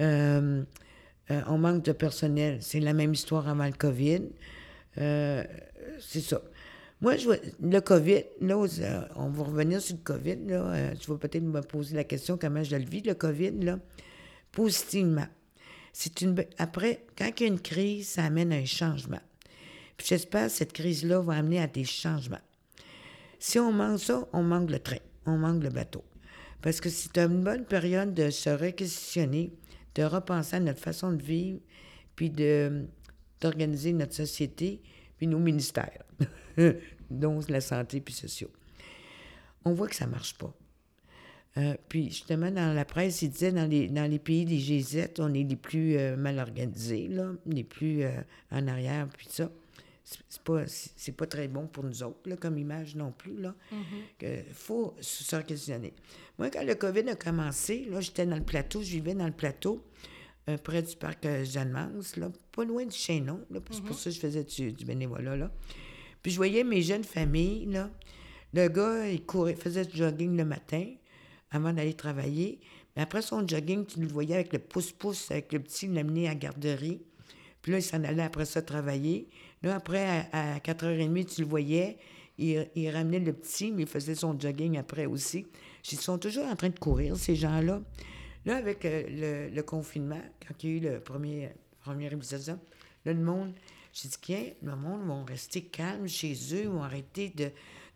Euh, euh, on manque de personnel, c'est la même histoire avant le COVID. Euh, c'est ça. Moi, je vois, le COVID, là, euh, on va revenir sur le COVID, là. euh, tu vas peut-être me poser la question comment je le vis, le COVID, là. Positivement. C'est une. Après, quand il y a une crise, ça amène un changement. Puis j'espère que cette crise-là va amener à des changements. Si on manque ça, on manque le train, on manque le bateau. Parce que c'est une bonne période de se réquisitionner, de repenser à notre façon de vivre, puis d'organiser notre société, puis nos ministères, dont la santé puis sociaux. On voit que ça marche pas. Euh, puis justement, dans la presse, il disait dans les, dans les pays des G7, on est les plus euh, mal organisés, là, les plus euh, en arrière, puis ça. C'est pas, c'est pas très bon pour nous autres, là, comme image non plus, là. Il faut se questionner. Moi, quand le COVID a commencé, là, j'étais dans le plateau, je vivais dans le plateau, euh, près du parc euh, Jeanne-Mance, là, pas loin du là, puis c'est pour ça que je faisais du, du bénévolat, là. Puis je voyais mes jeunes familles, là. Le gars, il courait, faisait du jogging le matin avant d'aller travailler. Mais après son jogging, tu le voyais avec le pouce-pouce, avec le petit, il l'amenait à la garderie. Puis là, il s'en allait après ça travailler. Là, après, à, à 4h30, tu le voyais, il, ramenait le petit, mais il faisait son jogging après aussi. Ils sont toujours en train de courir, ces gens-là. Là, avec euh, le, le confinement, quand il y a eu le premier, premier épisode, là, le monde, j'ai dit, tiens, le monde va rester calme chez eux, vont arrêter de,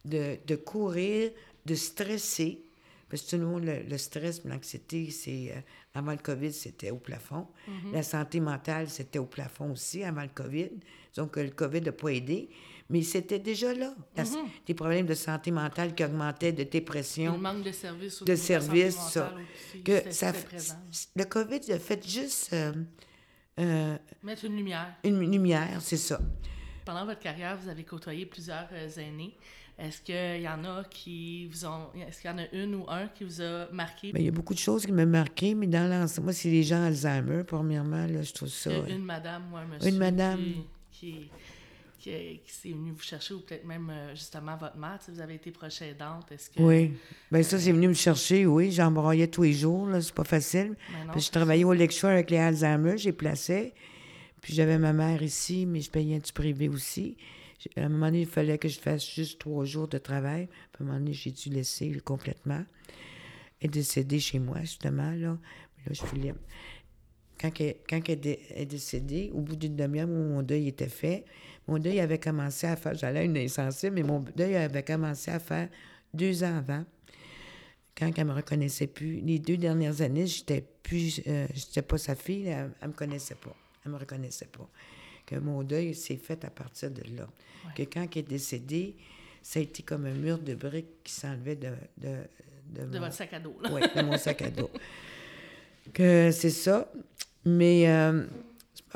de, de courir, de stresser. Parce que tout le monde, le, le stress, l'anxiété, c'est. euh, avant le COVID, c'était au plafond. La santé mentale, c'était au plafond aussi avant le COVID. Donc, le COVID n'a pas aidé. Mais c'était déjà là. La- Des problèmes de santé mentale qui augmentaient, de dépression Le manque de services de ça. aussi, Que ça présent. le COVID a fait juste euh, euh, Mettre une lumière. une lumière, c'est ça. Pendant votre carrière, vous avez côtoyé plusieurs euh, aînés. Est-ce qu'il y en a qui vous ont. Est-ce qu'il y en a une ou un qui vous a marqué? Ben, il y a beaucoup de choses qui m'ont marqué, mais dans l'ensemble, moi, c'est les gens Alzheimer, premièrement, là, je trouve ça. Une, une madame ou un monsieur. Une madame. Qui, qui, qui, qui s'est venue vous chercher, ou peut-être même euh, justement votre mère. Vous avez été proche aidante. Est-ce que. Oui. Ben ça, c'est venu me chercher, oui. J'en broyais tous les jours, là, c'est pas facile. Non, Puis je travaillais au lecture avec les Alzheimer, j'ai placé. Puis j'avais ma mère ici, mais je payais du privé aussi. À un moment donné, il fallait que je fasse juste trois jours de travail. Puis à un moment donné, j'ai dû laisser complètement. Elle est décédée chez moi, justement, là. Là, je suis. Quand elle, quand elle est décédée, au bout d'une demi-heure, mon deuil était fait. Mon deuil avait commencé à faire... J'allais à une insensible, mais mon deuil avait commencé à faire deux ans avant quand elle me reconnaissait plus. Les deux dernières années, j'étais plus, euh, j'étais pas sa fille, elle, elle me connaissait pas. Elle me reconnaissait pas. Que mon deuil s'est fait à partir de là. Que quand il est décédé, ça a été comme un mur de briques qui s'enlevait de, de, de, mon- votre sac à dos. oui, de mon sac à dos. Que c'est ça. Mais euh,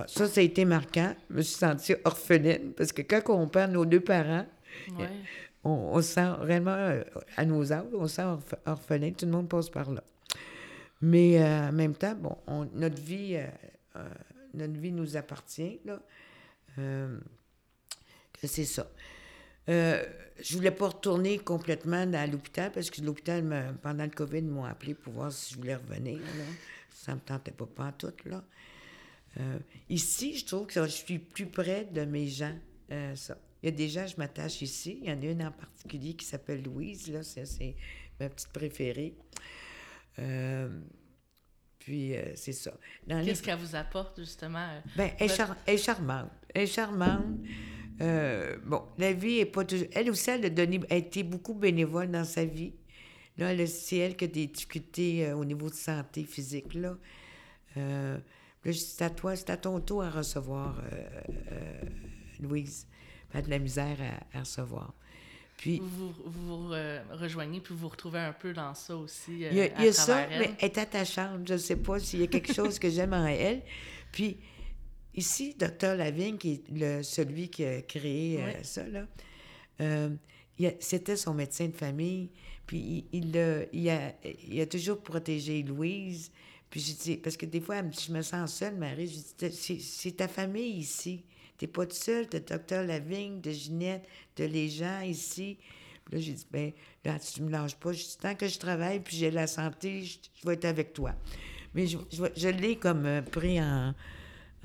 ça, ça a été marquant. Je me suis sentie orpheline parce que quand on perd nos deux parents, Ouais. on, on se sent vraiment, euh, à nos âges, on se sent orph- orphelin. Tout le monde passe par là. Mais euh, en même temps, bon, on- notre, vie, euh, euh, notre vie nous appartient. Là. C'est ça. Euh, je voulais pas retourner complètement à l'hôpital parce que l'hôpital, pendant le COVID, m'ont appelé pour voir si je voulais revenir. Là. Ça me tentait pas, pas en tout, là. Euh, ici, je trouve que je suis plus près de mes gens. euh, ça. Il y a des gens, je m'attache ici. Il y en a une en particulier qui s'appelle Louise, là. C'est, ma petite préférée. Euh, puis, c'est ça. Les- Qu'est-ce qu'elle vous apporte, justement? ben, elle, est votre- char- elle est charmante. Elle est charmante. Bon, la vie est pas toujours. Elle aussi, elle a, donné, elle a été beaucoup bénévole dans sa vie. Là, c'est elle qui a des difficultés euh, au niveau de santé physique. Là, là je dis, c'est à toi, c'est à ton tour à recevoir, euh, euh, Louise. A de la misère à, à recevoir. Puis, Vous vous, vous, euh, rejoignez puis vous vous retrouvez un peu dans ça aussi. euh, Il y a, à il y a ça, mais elle. est attachante. Je ne sais pas s'il y a quelque chose que j'aime en elle. Puis, ici, Docteur Lavigne, qui est le, celui qui a créé Oui. ça, là, il a- c'était son médecin de famille. Puis, il, il, a, il a, il a toujours protégé Louise. Puis, je dis, parce que des fois, je me sens seule, Marie. Je dis, c'est ta famille ici. T'es pas toute seule, t'as Docteur Lavigne, de Ginette, de les gens ici. Puis là, j'ai dit, ben là, tu me lâches pas. Je dis, tant que je travaille puis j'ai la santé, je, je vais être avec toi. Mais je, je, vais- je l'ai comme euh, pris en,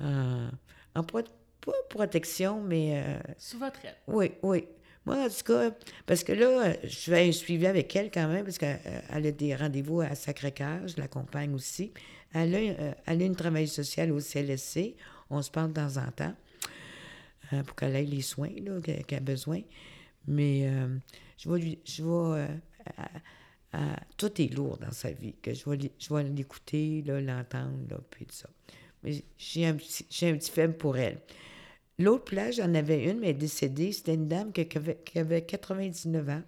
en, en pro- pas protection, mais euh, Sous votre aile. oui, oui. Moi, en tout cas, parce que là, euh, je fais un suivi avec elle quand même, parce qu'elle a des rendez-vous à Sacré-Cœur, je l'accompagne aussi. Elle a, euh, elle a une travail social au CLSC. On se parle de temps en temps euh, pour qu'elle ait les soins qu'elle a besoin. Mais euh, je vais. Je vais, euh, tout est lourd dans sa vie, que je vais, l'écouter, l'entendre, puis tout ça. Mais j'ai un, petit- j'ai un petit faible pour elle. L'autre plage, j'en avais une, mais elle est décédée. C'était une dame qui, avait, qui avait 99 ans.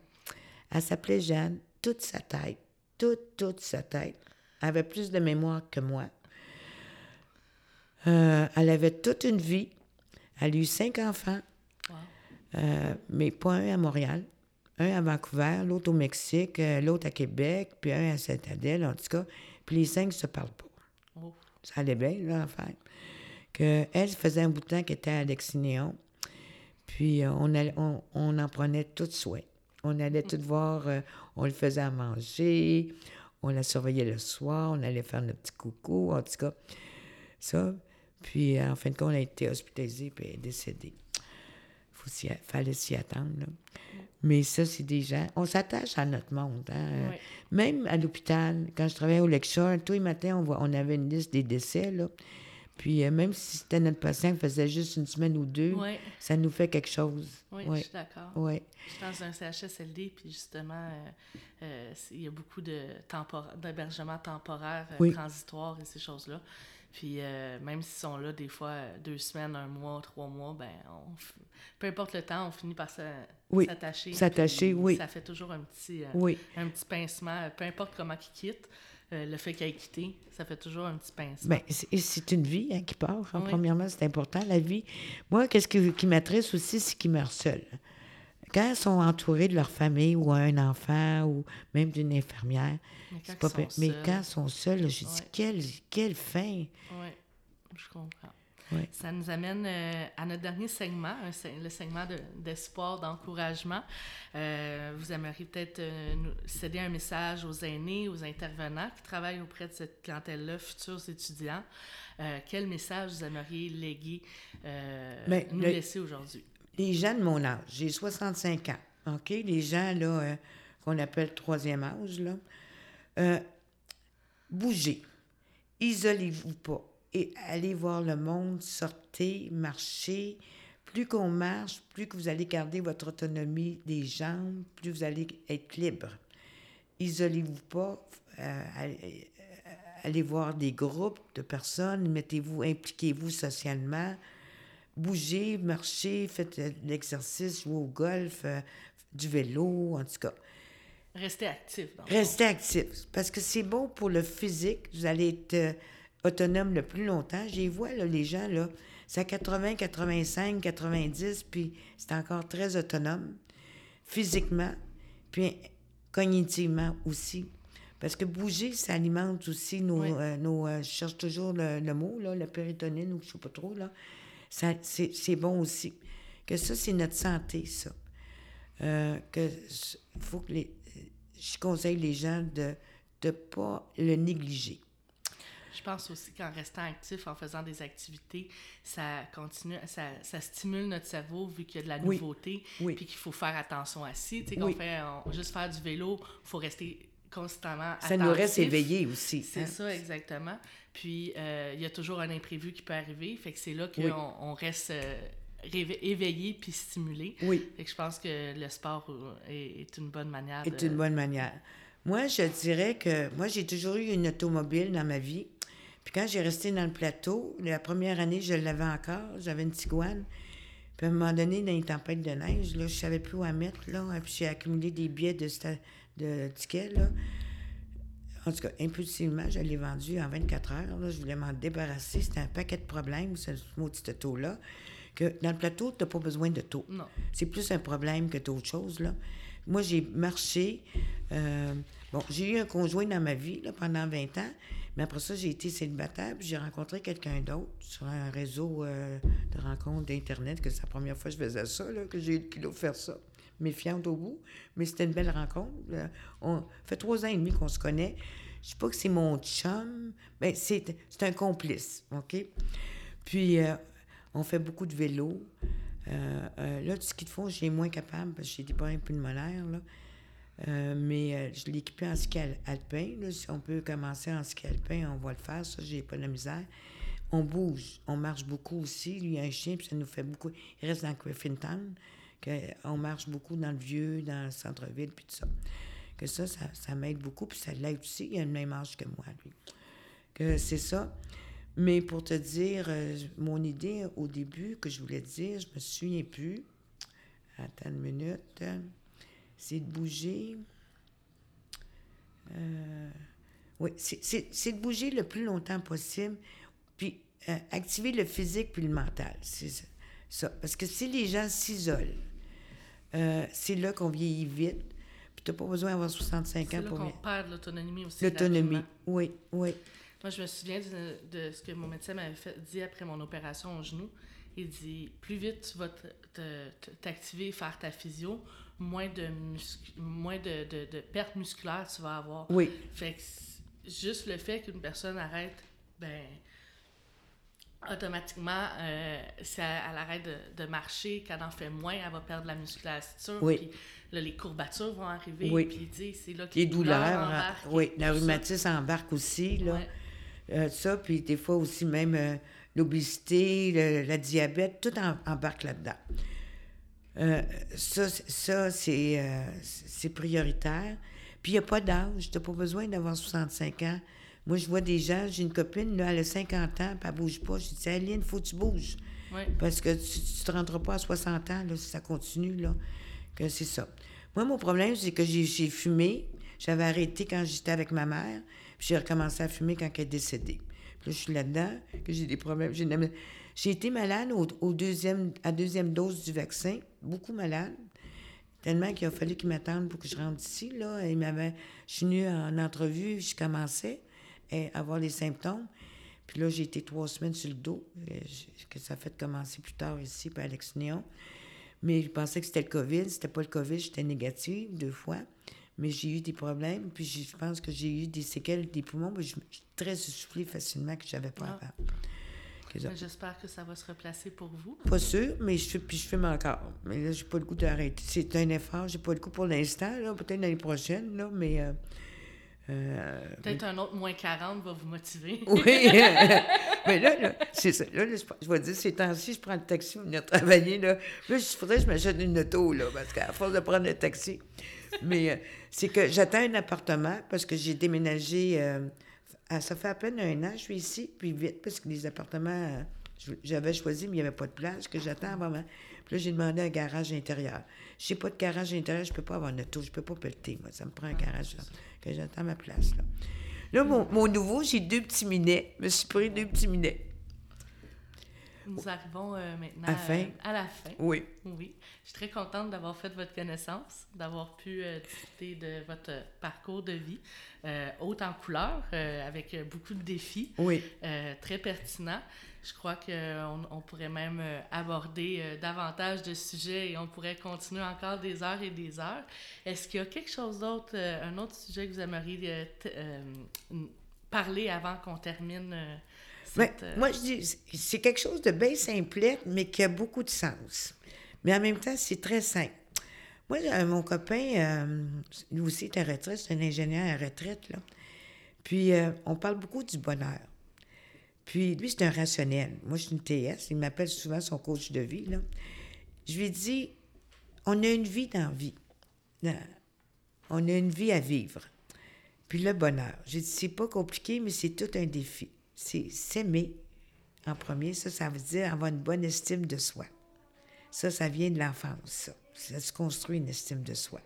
Elle s'appelait Jeanne. Toute sa tête, toute, toute sa tête. Elle avait plus de mémoire que moi. Euh, elle avait toute une vie. Elle a eu cinq enfants, Wow. euh, mais pas un à Montréal. Un à Vancouver, l'autre au Mexique, euh, l'autre à Québec, puis un à Saint-Adèle, en tout cas. Puis les cinq ne se parlent pas. Oh. Ça allait bien, là, elle ça faisait un bout de temps qu'elle était à Lexinéon. Puis euh, on, allait- on, on en prenait tout soin. On allait tout voir, euh, on le faisait à manger, on la surveillait le soir, on allait faire notre petit coucou, en tout cas. Ça. Puis euh, en fin de compte, elle a été hospitalisée puis elle est décédée. Il fallait s'y attendre. là. Mais ça, c'est des gens. On s'attache à notre monde. hein. Même à l'hôpital, quand je travaillais au lecture, tous les matins, on, voit- on avait une liste des décès. Là. Puis euh, même si c'était notre patient qui faisait juste une semaine ou deux, Oui, ça nous fait quelque chose. oui, Oui. je suis d'accord. Oui. Je suis dans un CHSLD, puis justement, euh, euh, il y a beaucoup de tempora- d'hébergement temporaire, euh, Oui. transitoire et ces choses-là. Puis même s'ils sont là des fois deux semaines, un mois, trois mois, ben on peu importe le temps, on finit par s'attacher. s'attacher, oui. Ça fait toujours un petit, un petit pincement, peu importe comment il quitte. Euh, le fait qu'il ait quitté, ça fait toujours un petit pincement. Ben, c'est une vie hein, qui part. hein. Oui. Premièrement, c'est important, la vie. Moi, qu'est-ce qui, qui m'attriste aussi, c'est qu'ils meurent seuls. Quand ils sont entourés de leur famille ou un enfant ou même d'une infirmière, mais c'est quand pas ils sont Mais quand ils sont seuls, je dis, quelle, quelle fin! Oui, je comprends. Ça nous amène euh, à notre dernier segment, le segment de- d'espoir, d'encouragement. Euh, vous aimeriez peut-être euh, céder un message aux aînés, aux intervenants qui travaillent auprès de cette clientèle-là, futurs étudiants. Quel message vous aimeriez léguer, Ben, nous le- laisser aujourd'hui? Les gens de mon âge, j'ai 65 ans, OK? Les gens, là, qu'on appelle troisième âge, là, bougez, isolez-vous pas et allez voir le monde, sortez, marchez. Plus qu'on marche, plus que vous allez garder votre autonomie des jambes, plus vous allez être libre. Isolez-vous pas, euh, allez, euh, allez voir des groupes de personnes, mettez-vous, impliquez-vous socialement, bougez, marchez, faites de l'exercice, jouez au golf, euh, du vélo, en tout cas. Restez actif. Restez actif, parce que c'est bon pour le physique. Vous allez être euh, autonome le plus longtemps. J'y vois, là, les gens, là, c'est à 80, 85, 90, puis c'est encore très autonome, physiquement, puis cognitivement aussi. Parce que bouger, ça alimente aussi nos... Oui. euh, nos euh, je cherche toujours le, le mot, là, la péritonine, ou je sais pas trop, là. Ça, c'est, c'est bon aussi. Que ça, c'est notre santé, ça. Euh, que s- faut que les... Je conseille les gens de ne pas le négliger. Je pense aussi qu'en restant actif, en faisant des activités, ça continue, ça, ça stimule notre cerveau vu qu'il y a de la nouveauté, Oui. puis qu'il faut faire attention à si. Tu sais, qu'on Oui. fait on- juste faire du vélo, il faut rester constamment Ça nous reste éveillés aussi. C'est hein. ça, exactement. Puis, euh, il y a toujours un imprévu qui peut arriver. Fait que c'est là qu'on on reste euh, éveillé puis stimulé. Oui. Fait que je pense que le sport euh, est, est une bonne manière est de... une bonne manière. Moi, je dirais que moi, j'ai toujours eu une automobile dans ma vie. Puis quand j'ai resté dans le plateau, la première année, je l'avais encore. J'avais une Tiguan. Puis à un moment donné, dans les tempêtes de neige, là, je savais plus où la mettre. Là, puis j'ai accumulé des billets de, sta- de tickets. Là. En tout cas, impulsivement, je l'ai vendu en 24 heures. Là. Je voulais m'en débarrasser. C'était un paquet de problèmes, ce maudit auto-là. Que dans le plateau, tu n'as pas besoin de taux. Non. C'est plus un problème que d'autres choses, là. Moi, j'ai marché. euh, bon, j'ai eu un conjoint dans ma vie là, pendant 20 ans, mais après ça, j'ai été célibataire, puis j'ai rencontré quelqu'un d'autre sur un réseau euh, de rencontres d'Internet, que c'est la première fois que je faisais ça, là, que j'ai eu le kilo de faire ça. Méfiante au bout, mais c'était une belle rencontre. là. On fait trois ans et demi qu'on se connaît. Je sais pas que c'est mon chum, mais c'est un complice, OK? Puis, euh, on fait beaucoup de vélo. Euh, là, du ski de fond, j'ai moins capable parce que j'ai des problèmes pulmonaires. Là. Euh, mais euh, je l'ai équipé en ski al- alpin. Si on peut commencer en ski alpin, on va le faire. Ça, j'ai pas de misère. On bouge. On marche beaucoup aussi. Lui, il a un chien, puis ça nous fait beaucoup. Il reste dans Griffintown. On marche beaucoup dans le vieux, dans le centre-ville, puis tout ça. Que ça, ça, ça m'aide beaucoup, puis ça l'aide aussi. Il a le même âge que moi, lui. Que c'est ça. Mais pour te dire, euh, mon idée au début que je voulais te dire, je me souviens plus. Attends une minute. C'est de bouger. Euh, oui, c'est- de bouger le plus longtemps possible, puis euh, activer le physique puis le mental. C'est ça, ça. Parce que si les gens s'isolent, euh, c'est là qu'on vieillit vite. Puis tu n'as pas besoin d'avoir 65 C'est ans là pour qu'on perd l'autonomie aussi. L'autonomie, oui, oui. Moi, je me souviens de, de ce que mon médecin m'avait dit après mon opération au genou. Il dit plus vite tu vas t'activer, faire ta physio, moins de, moins de, de, de pertes musculaires tu vas avoir. Oui, Fait que juste le fait qu'une personne arrête, ben automatiquement, euh, si elle, elle arrête de, de marcher, qu'elle en fait moins, elle va perdre la musculature. Oui. Puis là, les courbatures vont arriver. Oui. Puis c'est là que les douleurs, hein, embarquent oui, la rhumatisme embarque aussi, là. Ouais. Euh, ça, puis des fois aussi même euh, l'obésité, la diabète, tout en- embarque là-dedans. Euh, ça, c'est- ça c'est euh, c'est prioritaire. Puis il n'y a pas d'âge. Tu n'as pas besoin d'avoir 65 ans. Moi, je vois des gens, j'ai une copine, là, elle a 50 ans, puis elle ne bouge pas. Je dis, Aline, il faut que tu bouges. Parce que tu ne te rendras pas à 60 ans là, si ça continue, là, que c'est ça. Moi, mon problème, c'est que j'ai j'ai fumé. J'avais arrêté quand j'étais avec ma mère, puis j'ai recommencé à fumer quand elle est décédée. Puis là, je suis là-dedans, que j'ai des problèmes. J'ai été malade au, au deuxième, à deuxième dose du vaccin, beaucoup malade. Tellement qu'il a fallu qu'il m'attende pour que je rentre ici. Là. Il m'avait, je suis venue en entrevue, je commençais à avoir les symptômes. Puis là, j'ai été trois semaines sur le dos, euh, que ça a fait commencer plus tard ici, par Alex Néon. Mais je pensais que c'était le COVID. C'était pas le COVID, j'étais négative deux fois. Mais j'ai eu des problèmes, puis je pense que j'ai eu des séquelles des poumons. mais je je suis très essoufflée facilement que j'avais pas Ah. avant. Mais J'espère que ça va se replacer pour vous. Pas sûr, mais je, puis je fume encore. Mais là, j'ai pas le goût d'arrêter. C'est un effort, j'ai pas le goût pour l'instant, là, peut-être l'année prochaine, là, mais... euh, euh, Peut-être un autre moins 40 va vous motiver. oui, mais là, là c'est ça. Là, là, je, je vais dire, ces temps-ci, je prends le taxi pour venir travailler. Là, là il faudrait que je m'achète une auto, là, parce qu'à force de prendre le taxi. Mais euh, c'est que j'attends un appartement parce que j'ai déménagé euh, ça fait à peine un an, je suis ici, puis vite, parce que les appartements, euh, j'avais choisi, mais il n'y avait pas de place, que j'attends vraiment. Puis là, j'ai demandé un garage intérieur. Je n'ai pas de garage intérieur, je ne peux pas avoir une auto, je ne peux pas pelleter, moi. Ça me prend un garage, là, que j'attends ma place, là. Là, mon, mon nouveau, j'ai deux petits minets. Je me suis pris deux petits minets. Nous arrivons euh, maintenant À la fin. euh, à la fin. Oui. Oui, je suis très contente d'avoir fait votre connaissance, d'avoir pu euh, discuter de votre parcours de vie, haute en couleur, avec beaucoup de défis, Oui. très pertinent. Je crois qu'on on pourrait même aborder davantage de sujets et on pourrait continuer encore des heures et des heures. Est-ce qu'il y a quelque chose d'autre, un autre sujet que vous aimeriez parler avant qu'on termine Ben, moi, je dis, c'est- quelque chose de bien simplette, mais qui a beaucoup de sens. Mais en même temps, c'est très simple. Moi, euh, mon copain, euh, lui aussi est à retraite, c'est un ingénieur à retraite, là. Puis, euh, on parle beaucoup du bonheur. Puis, lui, c'est un rationnel. Moi, je suis une TS. Il m'appelle souvent son coach de vie, là. Je lui dis, on a une vie dans la vie. On a une vie à vivre. Puis le bonheur. J'ai dit, c'est pas compliqué, mais c'est tout un défi. C'est s'aimer en premier. Ça, ça veut dire avoir une bonne estime de soi. Ça, ça vient de l'enfance, ça. Ça se construit une estime de soi.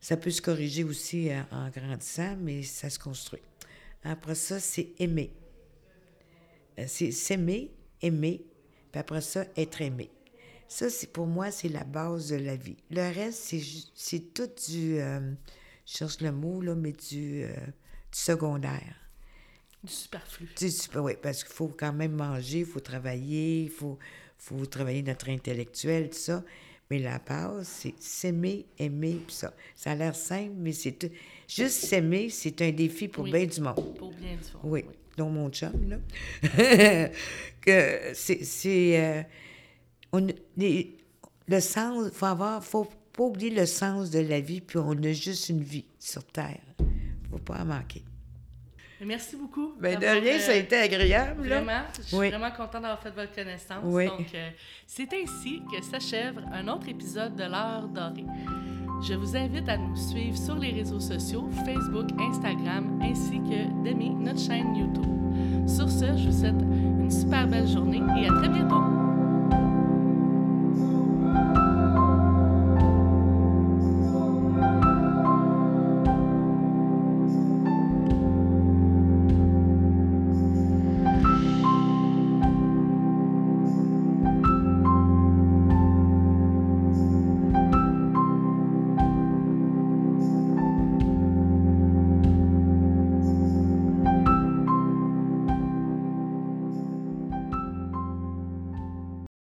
Ça peut se corriger aussi euh, en grandissant, mais ça se construit. Après ça, c'est aimer. Euh, C'est s'aimer, aimer, puis après ça, être aimé. Ça, c'est pour moi, c'est la base de la vie. Le reste, c'est tout du, euh, je cherche le mot, là, mais du secondaire. Du superflu. Tu peux- oui, parce qu'il faut quand même manger, il faut travailler, il faut, faut travailler notre intellectuel, tout ça. Mais la base, c'est s'aimer, aimer, puis ça. Ça a l'air simple, mais c'est tout. Juste s'aimer, c'est un défi pour Oui. bien du monde. Pour bien du fond. Oui, dont mon chum, là. que c'est. c'est, euh, on, les- le sens, faut avoir, faut pas oublier le sens de la vie, puis on a juste une vie sur Terre. faut pas en manquer. Merci beaucoup. Ben de rien, ça a euh, été agréable, là. Vraiment, je suis Oui. vraiment contente d'avoir fait votre connaissance. Oui. Donc, euh, c'est ainsi que s'achève un autre épisode de l'heure dorée. Je vous invite à nous suivre sur les réseaux sociaux, Facebook, Instagram, ainsi que d'aimer notre chaîne YouTube. Sur ce, je vous souhaite une super belle journée et à très bientôt.